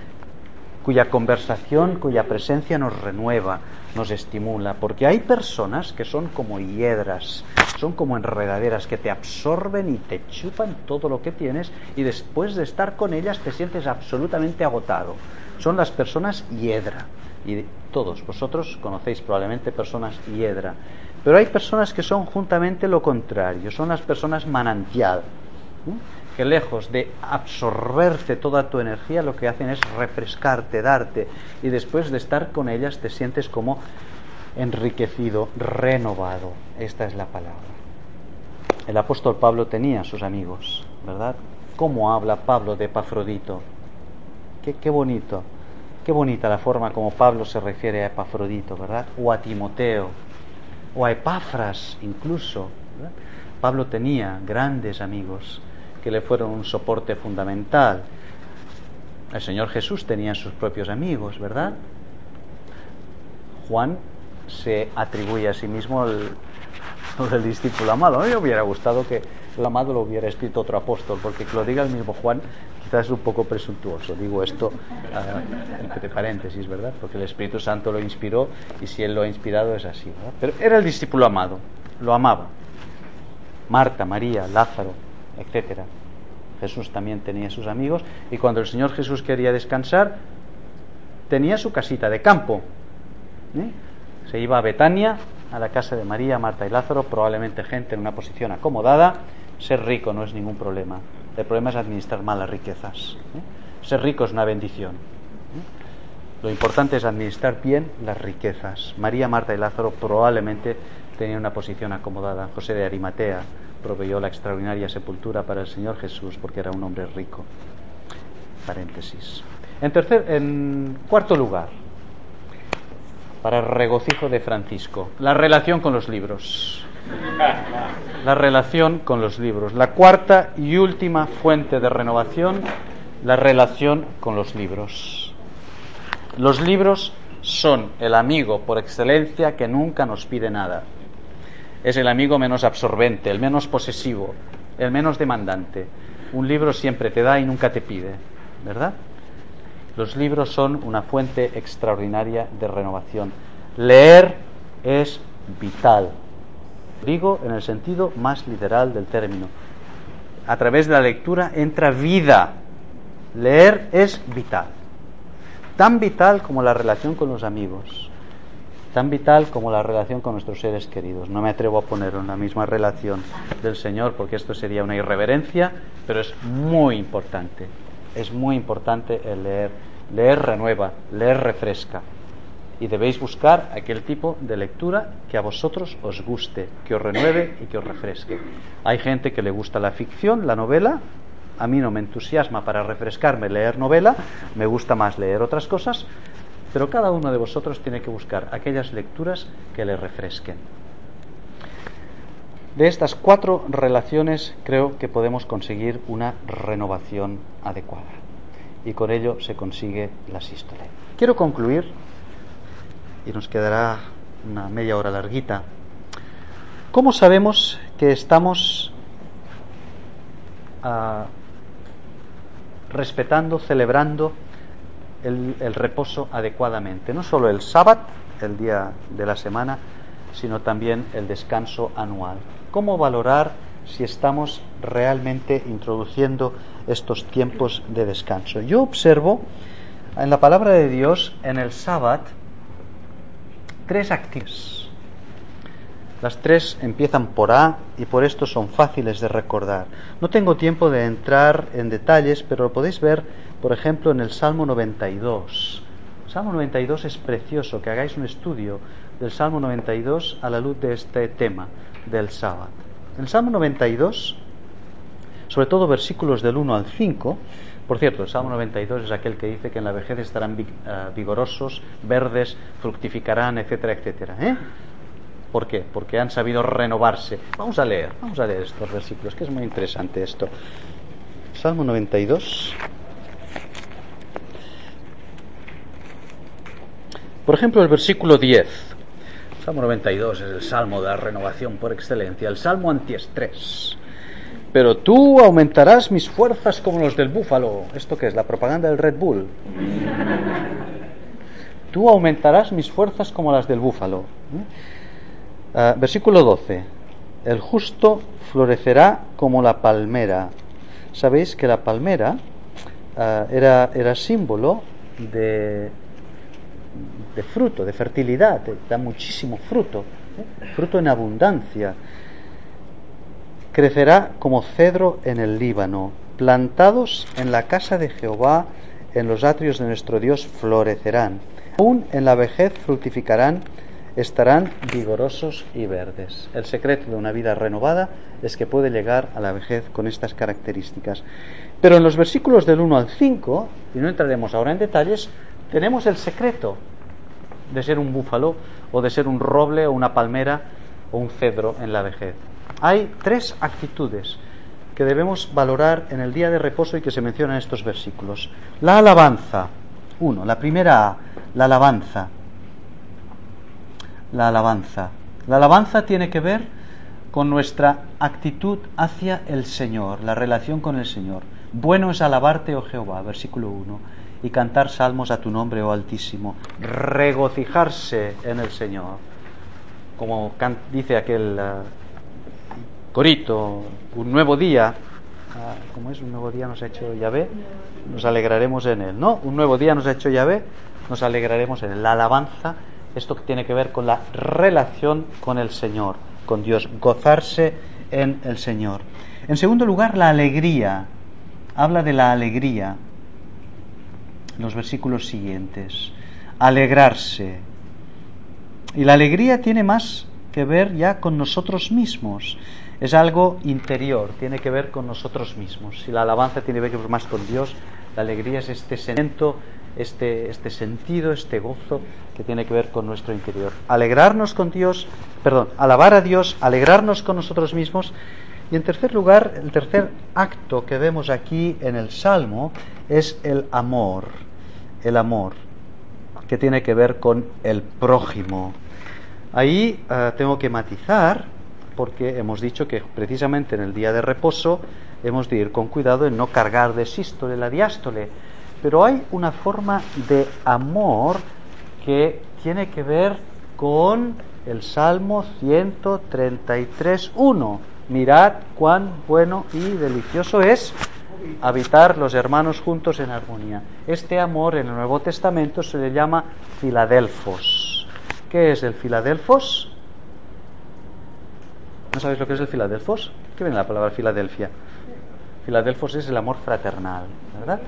cuya conversación, cuya presencia nos renueva, nos estimula, porque hay personas que son como hiedras, son como enredaderas que te absorben y te chupan todo lo que tienes y después de estar con ellas te sientes absolutamente agotado. Son las personas hiedra y todos vosotros conocéis probablemente personas hiedra, pero hay personas que son juntamente lo contrario, son las personas manantial, que lejos de absorberte toda tu energía, lo que hacen es refrescarte, darte, y después de estar con ellas te sientes como enriquecido, renovado. Esta es la palabra. El apóstol Pablo tenía sus amigos, ¿verdad? ¿Cómo habla Pablo de Epafrodito? Qué, qué bonito, qué bonita la forma como Pablo se refiere a Epafrodito, ¿verdad? O a Timoteo, o a Epafras incluso. Pablo tenía grandes amigos que le fueron un soporte fundamental. El Señor Jesús tenía sus propios amigos, ¿verdad? Juan se atribuye a sí mismo el, el discípulo amado. A mí me hubiera gustado que el amado lo hubiera escrito otro apóstol, porque que lo diga el mismo Juan quizás es un poco presuntuoso. Digo esto uh, entre paréntesis, ¿verdad? Porque el Espíritu Santo lo inspiró y si Él lo ha inspirado es así. Pero era el discípulo amado, lo amaba. Marta, María, Lázaro, etcétera. Jesús también tenía sus amigos y cuando el Señor Jesús quería descansar tenía su casita de campo. ¿eh? Se iba a Betania, a la casa de María, Marta y Lázaro, probablemente gente en una posición acomodada. Ser rico no es ningún problema. El problema es administrar mal las riquezas. ¿eh? Ser rico es una bendición. ¿eh? Lo importante es administrar bien las riquezas. María, Marta y Lázaro probablemente tenían una posición acomodada. José de Arimatea proveyó la extraordinaria sepultura para el Señor Jesús porque era un hombre rico. Paréntesis. En, tercer, en cuarto lugar, para el regocijo de Francisco. La relación con los libros. La relación con los libros. La cuarta y última fuente de renovación, la relación con los libros. Los libros son el amigo por excelencia que nunca nos pide nada. Es el amigo menos absorbente, el menos posesivo, el menos demandante. Un libro siempre te da y nunca te pide, ¿verdad? Los libros son una fuente extraordinaria de renovación. Leer es vital. Digo en el sentido más literal del término. A través de la lectura entra vida. Leer es vital. Tan vital como la relación con los amigos. Tan vital como la relación con nuestros seres queridos. No me atrevo a poner en la misma relación del Señor porque esto sería una irreverencia, pero es muy importante es muy importante el leer. Leer renueva, leer refresca. Y debéis buscar aquel tipo de lectura que a vosotros os guste, que os renueve y que os refresque. Hay gente que le gusta la ficción, la novela. A mí no me entusiasma para refrescarme leer novela, me gusta más leer otras cosas, pero cada uno de vosotros tiene que buscar aquellas lecturas que le refresquen. De estas cuatro relaciones creo que podemos conseguir una renovación adecuada y con ello se consigue la sístole. Quiero concluir y nos quedará una media hora larguita. ¿Cómo sabemos que estamos uh, respetando, celebrando el, reposo adecuadamente? No solo el sábado, el día de la semana, sino también el descanso anual cómo valorar si estamos realmente introduciendo estos tiempos de descanso. Yo observo en la palabra de Dios, en el sábado, tres actividades. Las tres empiezan por A y por esto son fáciles de recordar. No tengo tiempo de entrar en detalles, pero lo podéis ver, por ejemplo, en el Salmo 92. Salmo 92 es precioso, que hagáis un estudio del Salmo 92 a la luz de este tema del sábado. En el Salmo 92, sobre todo versículos del 1 al 5, por cierto, el Salmo 92 es aquel que dice que en la vejez estarán ah, vigorosos, verdes, fructificarán, etcétera, etcétera. ¿eh? ¿Por qué? Porque han sabido renovarse. Vamos a leer, vamos a leer estos versículos, que es muy interesante esto. Salmo 92. Por ejemplo, el versículo 10. Salmo 92 es el salmo de la renovación por excelencia, el salmo antiestrés. Pero tú aumentarás mis fuerzas como los del búfalo. ¿Esto qué es? La propaganda del Red Bull. Tú aumentarás mis fuerzas como las del búfalo. ¿Eh? Ah, versículo 12. El justo florecerá como la palmera. Sabéis que la palmera ah, era, era símbolo de, de fruto, de fertilidad, de- da muchísimo fruto, ¿eh? fruto en abundancia. Crecerá como cedro en el Líbano, plantados en la casa de Jehová, en los atrios de nuestro Dios florecerán. Aún en la vejez fructificarán, estarán vigorosos y verdes. El secreto de una vida renovada es que puede llegar a la vejez con estas características. Pero en los versículos del 1 al 5, y no entraremos ahora en detalles, tenemos el secreto de ser un búfalo o de ser un roble o una palmera o un cedro en la vejez. Hay tres actitudes que debemos valorar en el día de reposo y que se mencionan en estos versículos. La alabanza. Uno, la primera la alabanza. La alabanza. La alabanza tiene que ver con nuestra actitud hacia el Señor, la relación con el Señor. Bueno es alabarte, oh Jehová, versículo 1, y cantar salmos a tu nombre, oh Altísimo. Regocijarse en el Señor. Como dice aquel ah, corito, un nuevo día. ah, ¿Cómo es? Un nuevo día nos ha hecho Yahvé, nos alegraremos en él. ¿No? Un nuevo día nos ha hecho Yahvé, nos alegraremos en él. La alabanza, esto que tiene que ver con la relación con el Señor, con Dios, gozarse en el Señor. En segundo lugar, la alegría. Habla de la alegría. Los versículos siguientes. Alegrarse. Y la alegría tiene más que ver ya con nosotros mismos. Es algo interior, tiene que ver con nosotros mismos. Si la alabanza tiene que ver más con Dios, la alegría es este sentimiento, este, este sentido, este gozo que tiene que ver con nuestro interior. Alegrarnos con Dios, perdón, alabar a Dios, alegrarnos con nosotros mismos. Y en tercer lugar, el tercer acto que vemos aquí en el Salmo es el amor. El amor que tiene que ver con el prójimo. Ahí eh, tengo que matizar, porque hemos dicho que precisamente en el día de reposo hemos de ir con cuidado en no cargar de sístole la diástole. Pero hay una forma de amor que tiene que ver con el Salmo 133.1. Mirad cuán bueno y delicioso es habitar los hermanos juntos en armonía. Este amor en el Nuevo Testamento se le llama Filadelfos. ¿Qué es el Filadelfos? ¿No sabéis lo que es el Filadelfos? ¿Qué viene la palabra Filadelfia? Filadelfos es el amor fraternal, ¿verdad?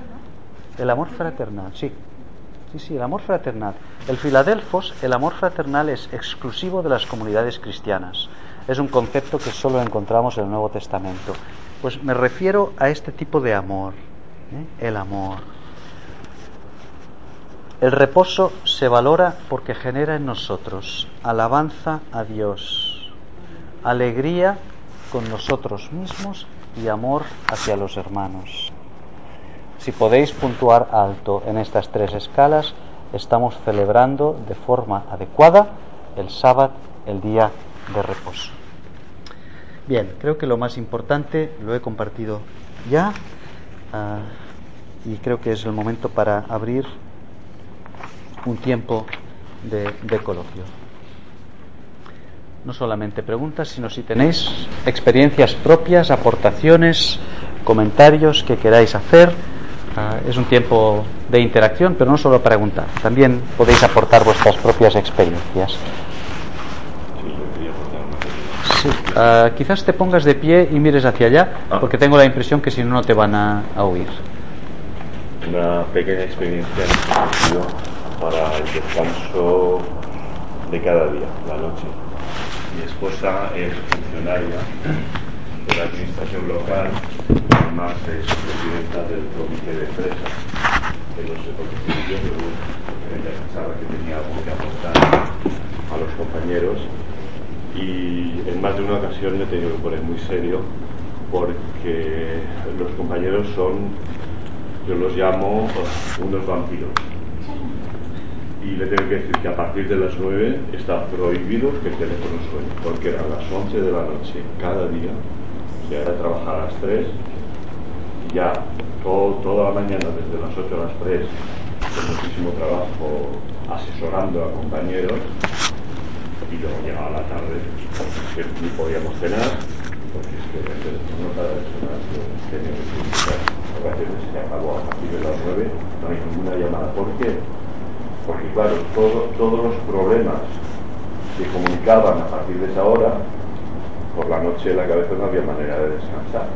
El amor fraternal, sí. Sí, sí, el amor fraternal. El Filadelfos, el amor fraternal es exclusivo de las comunidades cristianas. Es un concepto que solo encontramos en el Nuevo Testamento. Pues me refiero a este tipo de amor, ¿eh? el amor. El reposo se valora porque genera en nosotros alabanza a Dios, alegría con nosotros mismos y amor hacia los hermanos. Si podéis puntuar alto en estas tres escalas, estamos celebrando de forma adecuada el sábado, el día de reposo. Bien, creo que lo más importante lo he compartido ya ah, y creo que es el momento para abrir un tiempo de, de coloquio. No solamente preguntas, sino si tenéis experiencias propias, aportaciones, comentarios que queráis hacer. Ah, es un tiempo de interacción, pero no solo preguntar, también podéis aportar vuestras propias experiencias. Sí, ah, quizás te pongas de pie y mires hacia allá, Ah. porque tengo la impresión que si no, no te van a, a oír. Una pequeña experiencia en para el descanso de cada día, la noche. Mi esposa es funcionaria de la administración local, además es presidenta del comité de empresa, que no sé por qué yo, pero ella pensaba que tenía algo que aportar a los compañeros y en más de una ocasión me he tenido que poner muy serio porque los compañeros son, yo los llamo unos vampiros. Y le tengo que decir que a partir de las 9 está prohibido que el teléfono suene, porque eran las 11 de la noche cada día, sea, era trabajar a las 3, y ya todo- toda la mañana, desde las 8 a las 3, con muchísimo trabajo asesorando a compañeros, y luego llegaba la tarde, que ni podíamos cenar, porque es que vez sonar, yo tenía que utilizar ocasiones se acabó a partir de las 9, no hay ninguna llamada. ¿Por qué? Porque claro, todo- todos los problemas que comunicaban a partir de esa hora, por la noche en la cabeza no había manera de descansar.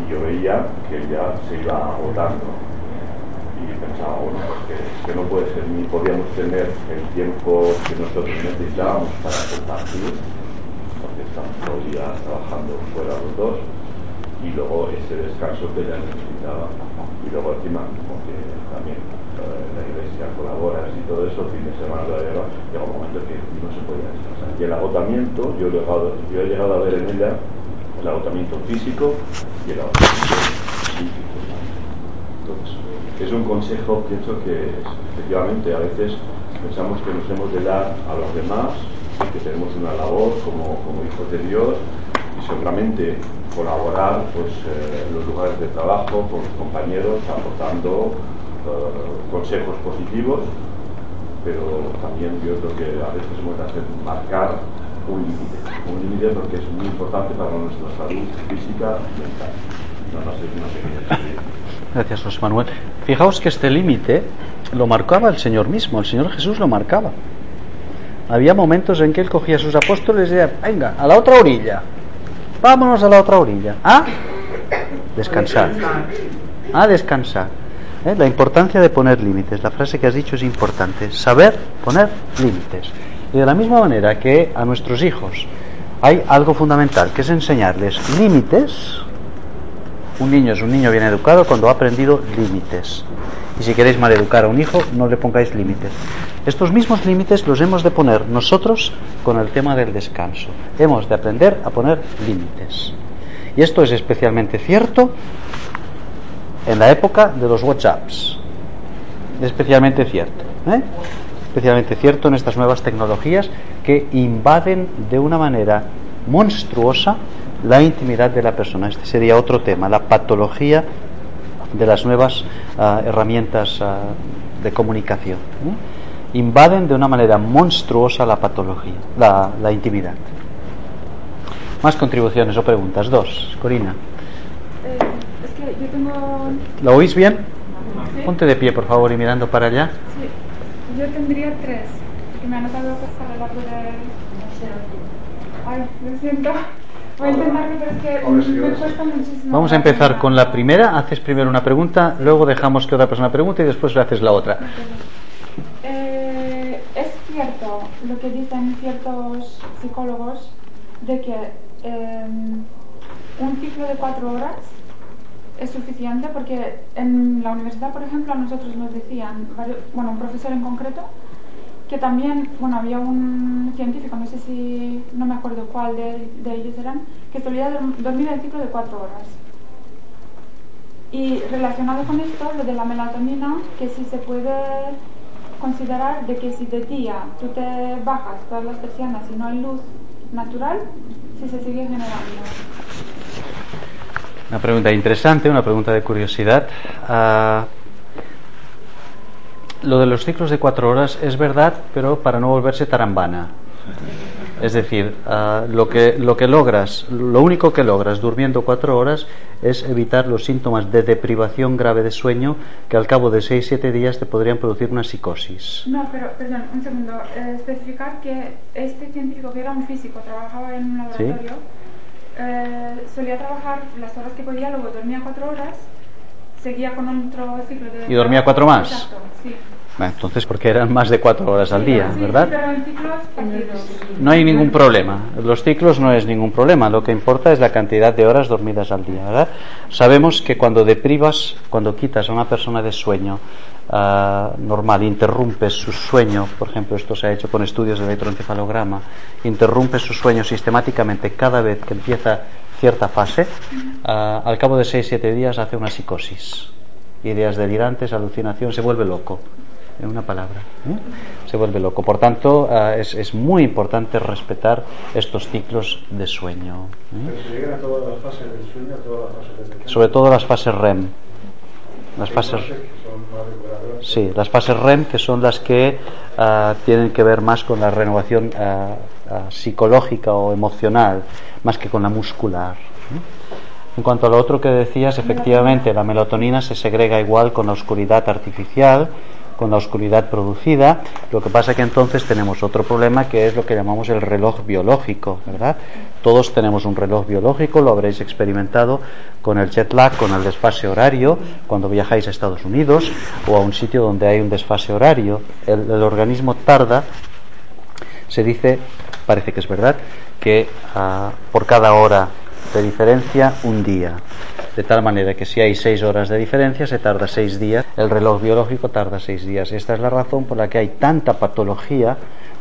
Y yo veía que ya se iba agotando. Y pensaba, bueno, pues que, no puede ser, ni podíamos tener el tiempo que nosotros necesitábamos para compartir, porque estamos todo el día trabajando fuera los dos, y luego ese descanso que ella necesitaba. Y luego encima, como que también eh, la iglesia colabora y todo eso, el fin de semana lo lleva, llega un momento que no se podía descansar. Y el agotamiento, yo he llegado, yo he llegado a ver en ella el agotamiento físico y el agotamiento psíquico. Entonces, es un consejo, pienso que efectivamente a veces pensamos que nos hemos de dar a los demás, que tenemos una labor como, como hijos de Dios seguramente colaborar pues, eh, en los lugares de trabajo con los compañeros aportando eh, consejos positivos, pero también yo creo que a veces hemos de hacer marcar un límite, un límite porque es muy importante para nuestra salud física y mental. Gracias, José Manuel. Fijaos que este límite lo marcaba el Señor mismo, el Señor Jesús lo marcaba. Había momentos en que él cogía a sus apóstoles y decía, venga, a la otra orilla, vámonos a la otra orilla. ¿Ah? Descansar. A descansar. ¿Eh? La importancia de poner límites. La frase que has dicho es importante. Saber poner límites. Y de la misma manera que a nuestros hijos hay algo fundamental, que es enseñarles límites, un niño es un niño bien educado cuando ha aprendido límites. Y si queréis maleducar a un hijo, no le pongáis límites. Estos mismos límites los hemos de poner nosotros con el tema del descanso. Hemos de aprender a poner límites. Y esto es especialmente cierto en la época de los WhatsApps. Especialmente cierto. ¿eh? Especialmente cierto en estas nuevas tecnologías que invaden de una manera monstruosa la intimidad de la persona. Este sería otro tema, la patología de las nuevas ah, herramientas ah, de comunicación. ¿eh? Invaden de una manera monstruosa la patología, la, la intimidad. Más contribuciones o preguntas. Dos. Corina. Eh, es que yo tengo. ¿Lo oís bien? Sí, Ponte de pie, por favor, y mirando para allá. sí. Yo tendría tres. Que me han notado la poder. Ay, lo siento. Voy a intentarlo, pero es que me cuesta muchísimo. Vamos a empezar con la primera. Haces primero una pregunta, luego dejamos que otra persona pregunte y después le haces la otra. Eh, es cierto lo que dicen ciertos psicólogos de que eh, un ciclo de cuatro horas es suficiente porque en la universidad, por ejemplo, a nosotros nos decían, bueno, un profesor en concreto, que también, bueno, había un científico, no sé si, no me acuerdo cuál de, de ellos eran, que solía dorm- dormir el ciclo de cuatro horas. Y relacionado con esto, lo de la melatonina, que sí se puede considerar de que si de día tú te bajas todas las persianas y no hay luz natural, si se sigue generando. Una pregunta interesante, una pregunta de curiosidad. Ah, lo de los ciclos de cuatro horas es verdad, pero para no volverse tarambana. Es decir, ah, lo, que, lo que logras, lo único que logras durmiendo cuatro horas es evitar los síntomas de deprivación grave de sueño que al cabo de seis siete días te podrían producir una psicosis. No, pero, perdón, un segundo. Eh, especificar que este científico, que era un físico, trabajaba en un laboratorio, eh, solía trabajar las horas que podía, luego dormía cuatro horas, seguía con otro ciclo de... ¿Y dormía cuatro más? Exacto, sí. Entonces, porque eran más de cuatro horas al día, ¿verdad? No hay ningún problema. Los ciclos no es ningún problema. Lo que importa es la cantidad de horas dormidas al día, ¿verdad? Sabemos que cuando deprivas, cuando quitas a una persona de sueño ah, normal, interrumpes su sueño, por ejemplo, esto se ha hecho con estudios de electroencefalograma, interrumpes su sueño sistemáticamente cada vez que empieza cierta fase, ah, al cabo de 6-7 días hace una psicosis. Ideas delirantes, alucinación, se vuelve loco en una palabra. ¿eh? Se vuelve loco. Por tanto, ah, es, es muy importante respetar estos ciclos de sueño. ¿eh? Pero se llegan a todas las fases del sueño, a todas las fases del descanso. Sobre todo las fases REM. Las fases, sí, las fases REM que son las que ah, tienen que ver más con la renovación ah, psicológica o emocional, más que con la muscular. ¿eh? En cuanto a lo otro que decías, efectivamente, la melatonina se segrega igual con la oscuridad artificial, con la oscuridad producida. Lo que pasa que entonces tenemos otro problema que es lo que llamamos el reloj biológico, ¿verdad? Todos tenemos un reloj biológico, lo habréis experimentado con el jet lag, con el desfase horario, cuando viajáis a Estados Unidos o a un sitio donde hay un desfase horario. El, el organismo tarda, se dice, parece que es verdad, que ah, por cada hora de diferencia un día. De tal manera que si hay seis horas de diferencia se tarda seis días, el reloj biológico tarda seis días. Esta es la razón por la que hay tanta patología,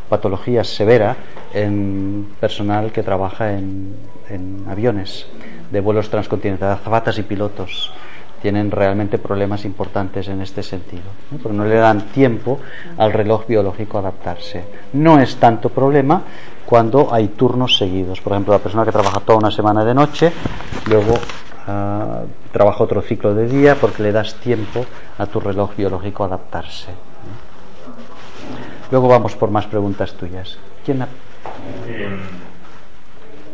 patología severa, en personal que trabaja en, en aviones de vuelos transcontinentales, azafatas y pilotos tienen realmente problemas importantes en este sentido, porque no le dan tiempo al reloj biológico adaptarse. No es tanto problema cuando hay turnos seguidos. Por ejemplo, la persona que trabaja toda una semana de noche, luego ah, trabaja otro ciclo de día porque le das tiempo a tu reloj biológico adaptarse. Luego vamos por más preguntas tuyas. ¿Quién ha- Eh,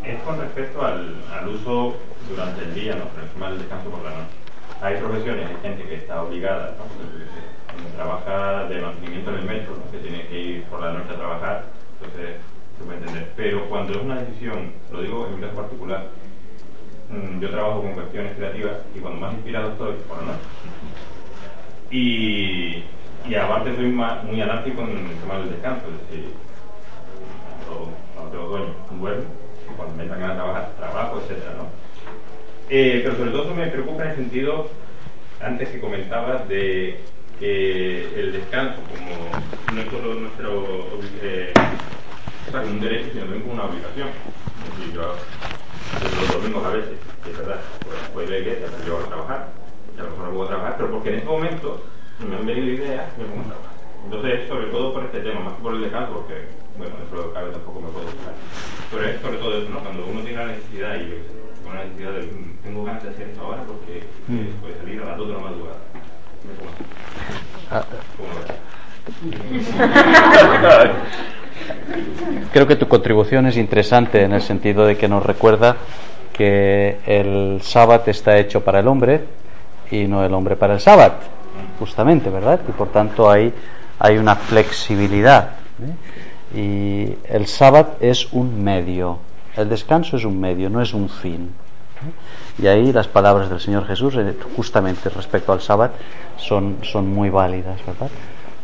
es con respecto al, al uso durante el día, ¿no? por encima del descanso por la noche. Hay profesiones, hay gente que está obligada, ¿no? Cuando trabaja de mantenimiento en el metro, ¿no? que tiene que ir por la noche a trabajar, entonces se puede entender. Pero cuando es una decisión, lo digo en mi caso particular, mm, yo trabajo con cuestiones creativas y cuando más inspirado estoy, por la noche. Y, y aparte soy muy anárquico en el tema del descanso, es decir, cuando tengo sueño, duermo, y cuando me entran de trabajar, trabajo, etcétera, ¿no? Eh, pero sobre todo me preocupa en el sentido, antes que comentabas, de el descanso, como no es solo nuestro eh, un derecho, sino también como una obligación. Es yo, los domingos a veces, es verdad, pues voy a la iglesia, yo voy a trabajar, y a lo mejor no puedo trabajar, pero porque en ese momento me han venido ideas me pongo a trabajar. Entonces, sobre todo por este tema, más que por el descanso, porque, bueno, de lo cabe tampoco me puedo buscar. Pero es sobre todo eso, ¿no? Cuando uno tiene la necesidad y yo con la necesidad de, "Mm, tengo ganas de hacer esto ahora porque eh, puede salir a las 2 de la madrugada. Ah. Creo que tu contribución es interesante en el sentido de que nos recuerda que el sábado está hecho para el hombre y no el hombre para el sábado, justamente, ¿verdad? Y por tanto hay, hay una flexibilidad. ¿eh? Y el sábado es un medio, el descanso es un medio, no es un fin. Y ahí las palabras del Señor Jesús, eh, justamente respecto al sábado, son, son muy válidas, ¿verdad?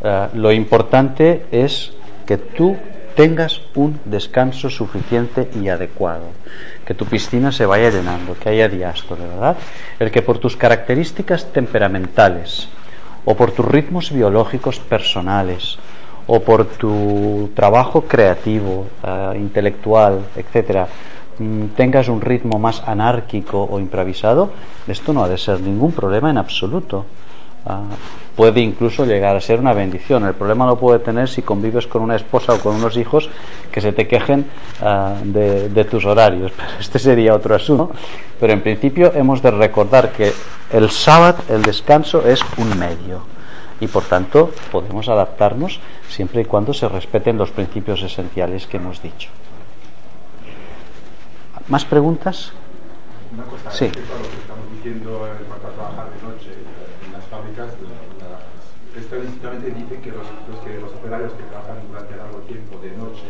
Eh, lo importante es que tú tengas un descanso suficiente y adecuado, que tu piscina se vaya llenando, que haya diástole, ¿verdad? El que por tus características temperamentales o por tus ritmos biológicos personales o por tu trabajo creativo, eh, intelectual, etcétera, mm, tengas un ritmo más anárquico o improvisado, esto no ha de ser ningún problema en absoluto. Ah, puede incluso llegar a ser una bendición. El problema lo puede tener si convives con una esposa o con unos hijos que se te quejen ah, de, de tus horarios. Pero este sería otro asunto. Pero en principio hemos de recordar que el sábado, el descanso, es un medio. Y por tanto podemos adaptarnos siempre y cuando se respeten los principios esenciales que hemos dicho. ¿Más preguntas? Una cosa Sí. respecto a lo que estamos diciendo en cuanto a trabajar de noche en las fábricas, estadísticamente dicen que los, los que los operarios que trabajan durante largo tiempo de noche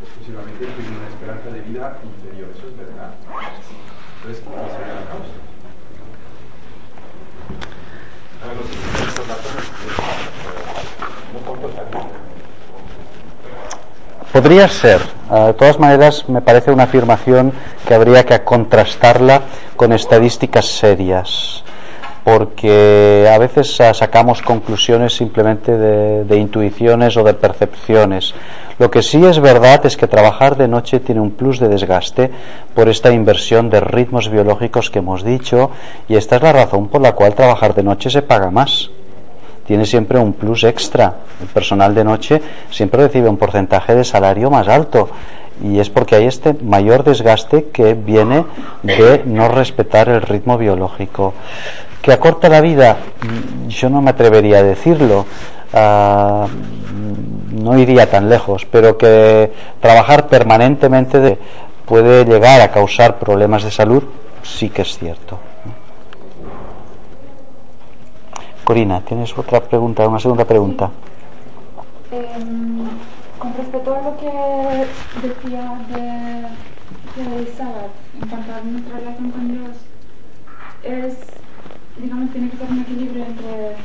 exclusivamente tienen una esperanza de vida inferior. Eso es verdad. Entonces, ¿cuál sería la causa? Podría ser. Ah, de todas maneras, me parece una afirmación que habría que contrastarla con estadísticas serias porque a veces sacamos conclusiones simplemente de intuiciones o de percepciones. Lo que sí es verdad es que trabajar de noche tiene un plus de desgaste por esta inversión de ritmos biológicos que hemos dicho, y esta es la razón por la cual trabajar de noche se paga más tiene siempre un plus extra. El personal de noche siempre recibe un porcentaje de salario más alto y es porque hay este mayor desgaste que viene de no respetar el ritmo biológico. Que acorta la vida, mm, yo no me atrevería a decirlo, ah, no iría tan lejos, pero que trabajar permanentemente puede llegar a causar problemas de salud, sí que es cierto. Corina, ¿tienes otra pregunta, una segunda pregunta? Em, con respecto a lo que decía de, de sábado, en cuanto a nuestra relación con Dios, es, digamos, tiene que ser un equilibrio entre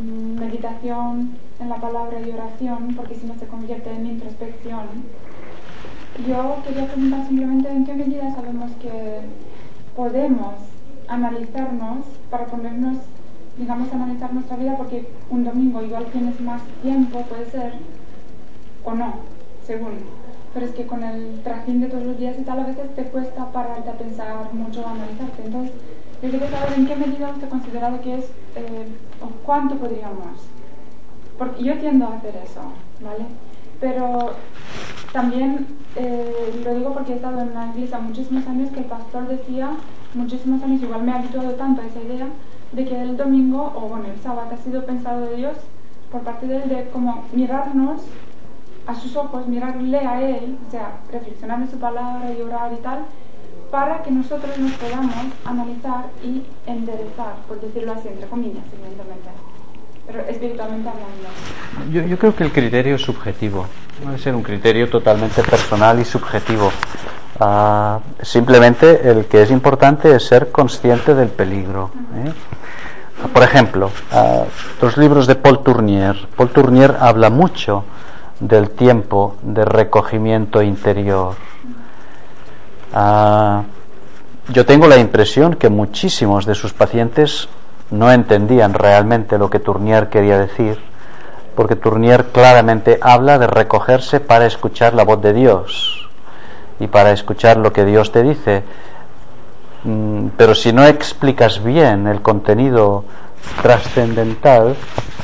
meditación en la palabra y oración, porque si no se convierte en introspección. Yo quería preguntar simplemente en qué medida sabemos que podemos analizarnos para ponernos digamos, analizar nuestra vida porque un domingo igual tienes más tiempo, puede ser, o no, según. Pero es que con el trajín de todos los días y tal, a veces te cuesta pararte a pensar mucho, a analizarte. Entonces, yo quiero saber en qué medida usted considera que es, eh, o cuánto podríamos. Porque yo tiendo a hacer eso, ¿vale? Pero también eh, lo digo porque he estado en una iglesia muchísimos años que el pastor decía, muchísimos años, igual me ha habituado tanto a esa idea, de que el domingo, o bueno, el sábado ha sido pensado de Dios por parte de Él, de como mirarnos a sus ojos, mirarle a Él, o sea, reflexionar en su palabra y orar y tal, para que nosotros nos podamos analizar y enderezar, por decirlo así, entre comillas, evidentemente. Pero espiritualmente hablando. Yo, yo creo que el criterio es subjetivo. Debe ser un criterio totalmente personal y subjetivo. Uh, simplemente el que es importante es ser consciente del peligro. ¿eh? Por ejemplo, uh, los libros de Paul Tournier. Paul Tournier habla mucho del tiempo de recogimiento interior. Uh, yo tengo la impresión que muchísimos de sus pacientes no entendían realmente lo que Tournier quería decir, porque Tournier claramente habla de recogerse para escuchar la voz de Dios y para escuchar lo que Dios te dice. Mm, pero si no explicas bien el contenido trascendental,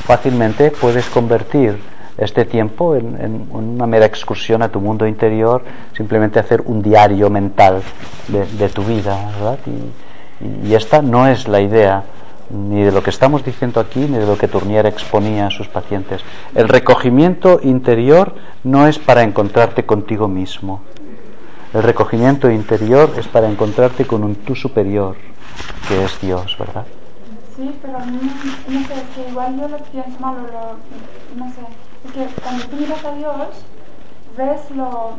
fácilmente puedes convertir este tiempo en, una mera excursión a tu mundo interior, simplemente hacer un diario mental de, tu vida, ¿verdad? Y, esta no es la idea ni de lo que estamos diciendo aquí, ni de lo que Tournier exponía a sus pacientes. El recogimiento interior no es para encontrarte contigo mismo. El recogimiento interior es para encontrarte con un tú superior, que es Dios, ¿verdad? Sí, pero mí, no sé, es que igual yo lo pienso mal, lo, no sé. Es que cuando tú miras a Dios, ves lo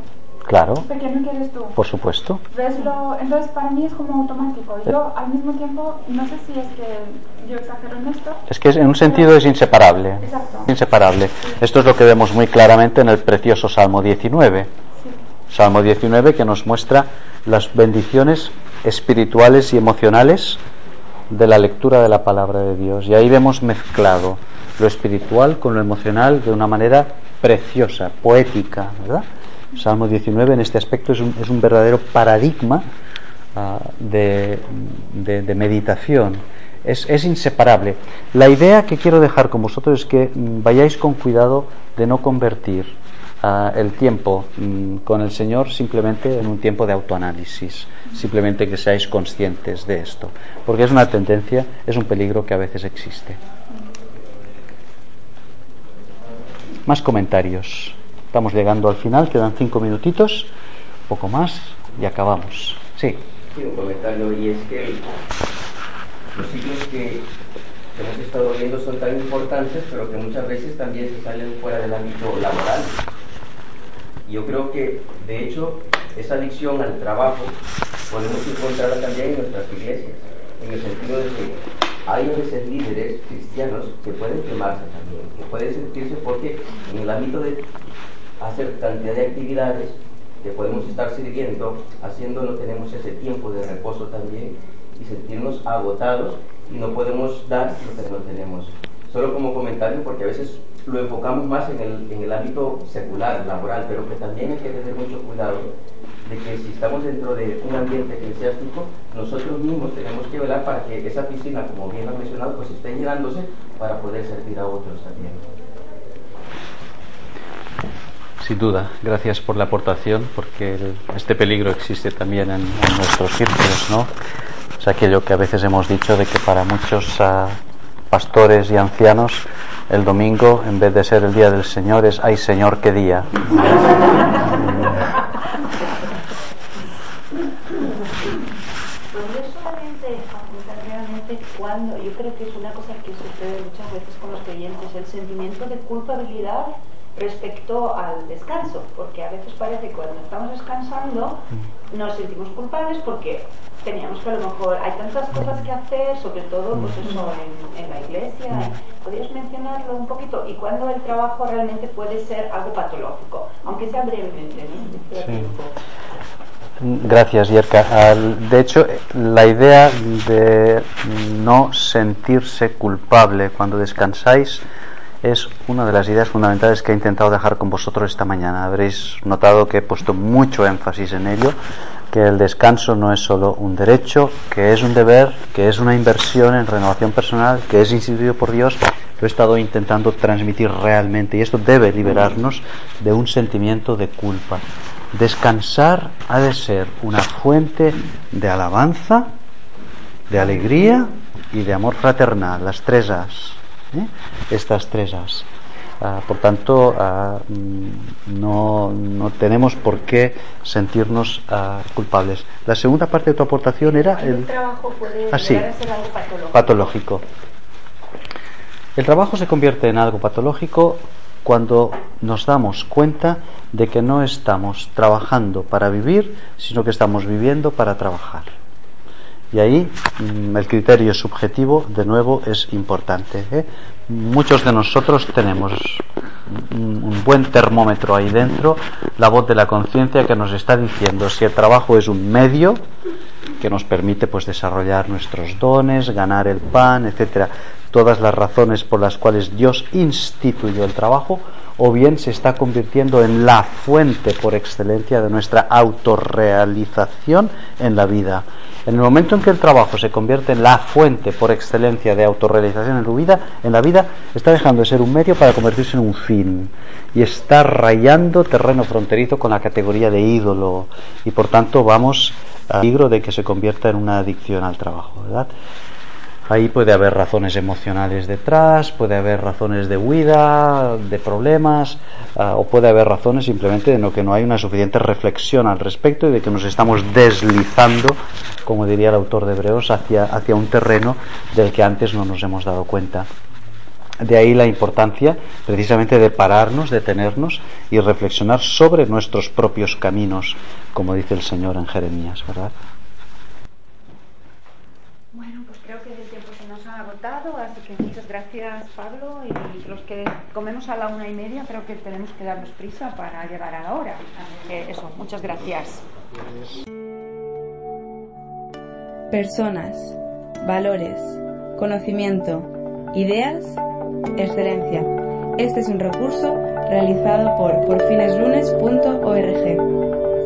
Claro. Pequeño que eres tú. Por supuesto. ¿Ves lo, entonces para mí es como automático. Yo al mismo tiempo, no sé si es que yo exagero en esto. Es que en un sentido es inseparable. Exacto. Inseparable. Esto es lo que vemos muy claramente en el precioso Salmo 19. Salmo 19 que nos muestra las bendiciones espirituales y emocionales de la lectura de la palabra de Dios. Y ahí vemos mezclado lo espiritual con lo emocional de una manera preciosa, poética, ¿verdad? Salmo 19 en este aspecto es un, es un verdadero paradigma uh, de, de, meditación. Es, es, inseparable. La idea que quiero dejar con vosotros es que mm, vayáis con cuidado de no convertir uh, el tiempo um, con el Señor simplemente en un tiempo de autoanálisis, simplemente que seáis conscientes de esto, porque es una tendencia, es un peligro que a veces existe. Más comentarios. Estamos llegando al final, quedan cinco minutitos, poco más y acabamos. Sí. Sí, un comentario y es que los ciclos que hemos estado viendo son tan importantes, pero que muchas veces también se salen fuera del ámbito laboral. Yo creo que, de hecho, esa adicción al trabajo podemos encontrarla también en nuestras iglesias, en el sentido de que hay veces líderes cristianos que pueden quemarse también, que pueden sentirse porque en el ámbito de hacer cantidad de actividades que podemos estar sirviendo, haciendo no tenemos ese tiempo de reposo también y sentirnos agotados y no podemos dar lo que no tenemos. Solo como comentario, porque a veces lo enfocamos más en el, en el ámbito secular, laboral, pero que también hay que tener mucho cuidado de que si estamos dentro de un ambiente eclesiástico, nosotros mismos tenemos que velar para que esa piscina, como bien han mencionado, pues esté llenándose para poder servir a otros también. Sin duda, gracias por la aportación, porque este peligro existe también en, nuestros círculos, ¿no? Es aquello que a veces hemos dicho de que para muchos uh, pastores y ancianos el domingo, en vez de ser el día del Señor, es ¡ay Señor, qué día! cuando yo creo que es una cosa que sucede muchas veces con los creyentes, el sentimiento de culpabilidad respecto al descanso, porque a veces parece que cuando estamos descansando nos sentimos culpables porque teníamos que a lo mejor hay tantas cosas que hacer, sobre todo pues eso en, la iglesia. ¿Podrías mencionarlo un poquito? Y cuando el trabajo realmente puede ser algo patológico, aunque sea brevemente, Gracias, Yerka. De hecho, la idea de no sentirse culpable cuando descansáis es una de las ideas fundamentales que he intentado dejar con vosotros esta mañana. Habréis notado que he puesto mucho énfasis en ello, que el descanso no es solo un derecho, que es un deber, que es una inversión en renovación personal, que es instituido por Dios. Lo he estado intentando transmitir realmente y esto debe liberarnos de un sentimiento de culpa. Descansar ha de ser una fuente de alabanza, de alegría y de amor fraternal, las tres As. ¿Eh? Estas tres As. Ah, por tanto, ah, mm, no, no, tenemos por qué sentirnos ah, culpables. La segunda parte de tu aportación era el, trabajo puede ser algo patológico. patológico. El trabajo se convierte en algo patológico cuando nos damos cuenta de que no estamos trabajando para vivir, sino que estamos viviendo para trabajar. Y ahí mm, el criterio subjetivo, de nuevo, es importante. ¿eh? Muchos de nosotros tenemos un buen termómetro ahí dentro, la voz de la conciencia que nos está diciendo si el trabajo es un medio que nos permite pues desarrollar nuestros dones, ganar el pan, etcétera, todas las razones por las cuales Dios instituyó el trabajo, o bien se está convirtiendo en la fuente por excelencia de nuestra autorrealización en la vida. En el momento en que el trabajo se convierte en la fuente por excelencia de autorrealización en la vida, está dejando de ser un medio para convertirse en un fin y está rayando terreno fronterizo con la categoría de ídolo y por tanto vamos al peligro de que se convierta en una adicción al trabajo, ¿verdad? Ahí puede haber razones emocionales detrás, puede haber razones de huida, de problemas, ah, o puede haber razones simplemente de no, que no hay una suficiente reflexión al respecto y de que nos estamos deslizando, como diría el autor de Hebreos, hacia, hacia un terreno del que antes no nos hemos dado cuenta. De ahí la importancia precisamente de pararnos, detenernos y reflexionar sobre nuestros propios caminos, como dice el Señor en Jeremías, ¿verdad? Así que muchas gracias Pablo y los que comemos a la una y media creo que tenemos que darnos prisa para llegar a la hora. eso, muchas gracias. Personas, valores, conocimiento, ideas, excelencia. Este es un recurso realizado por porfineslunes.org.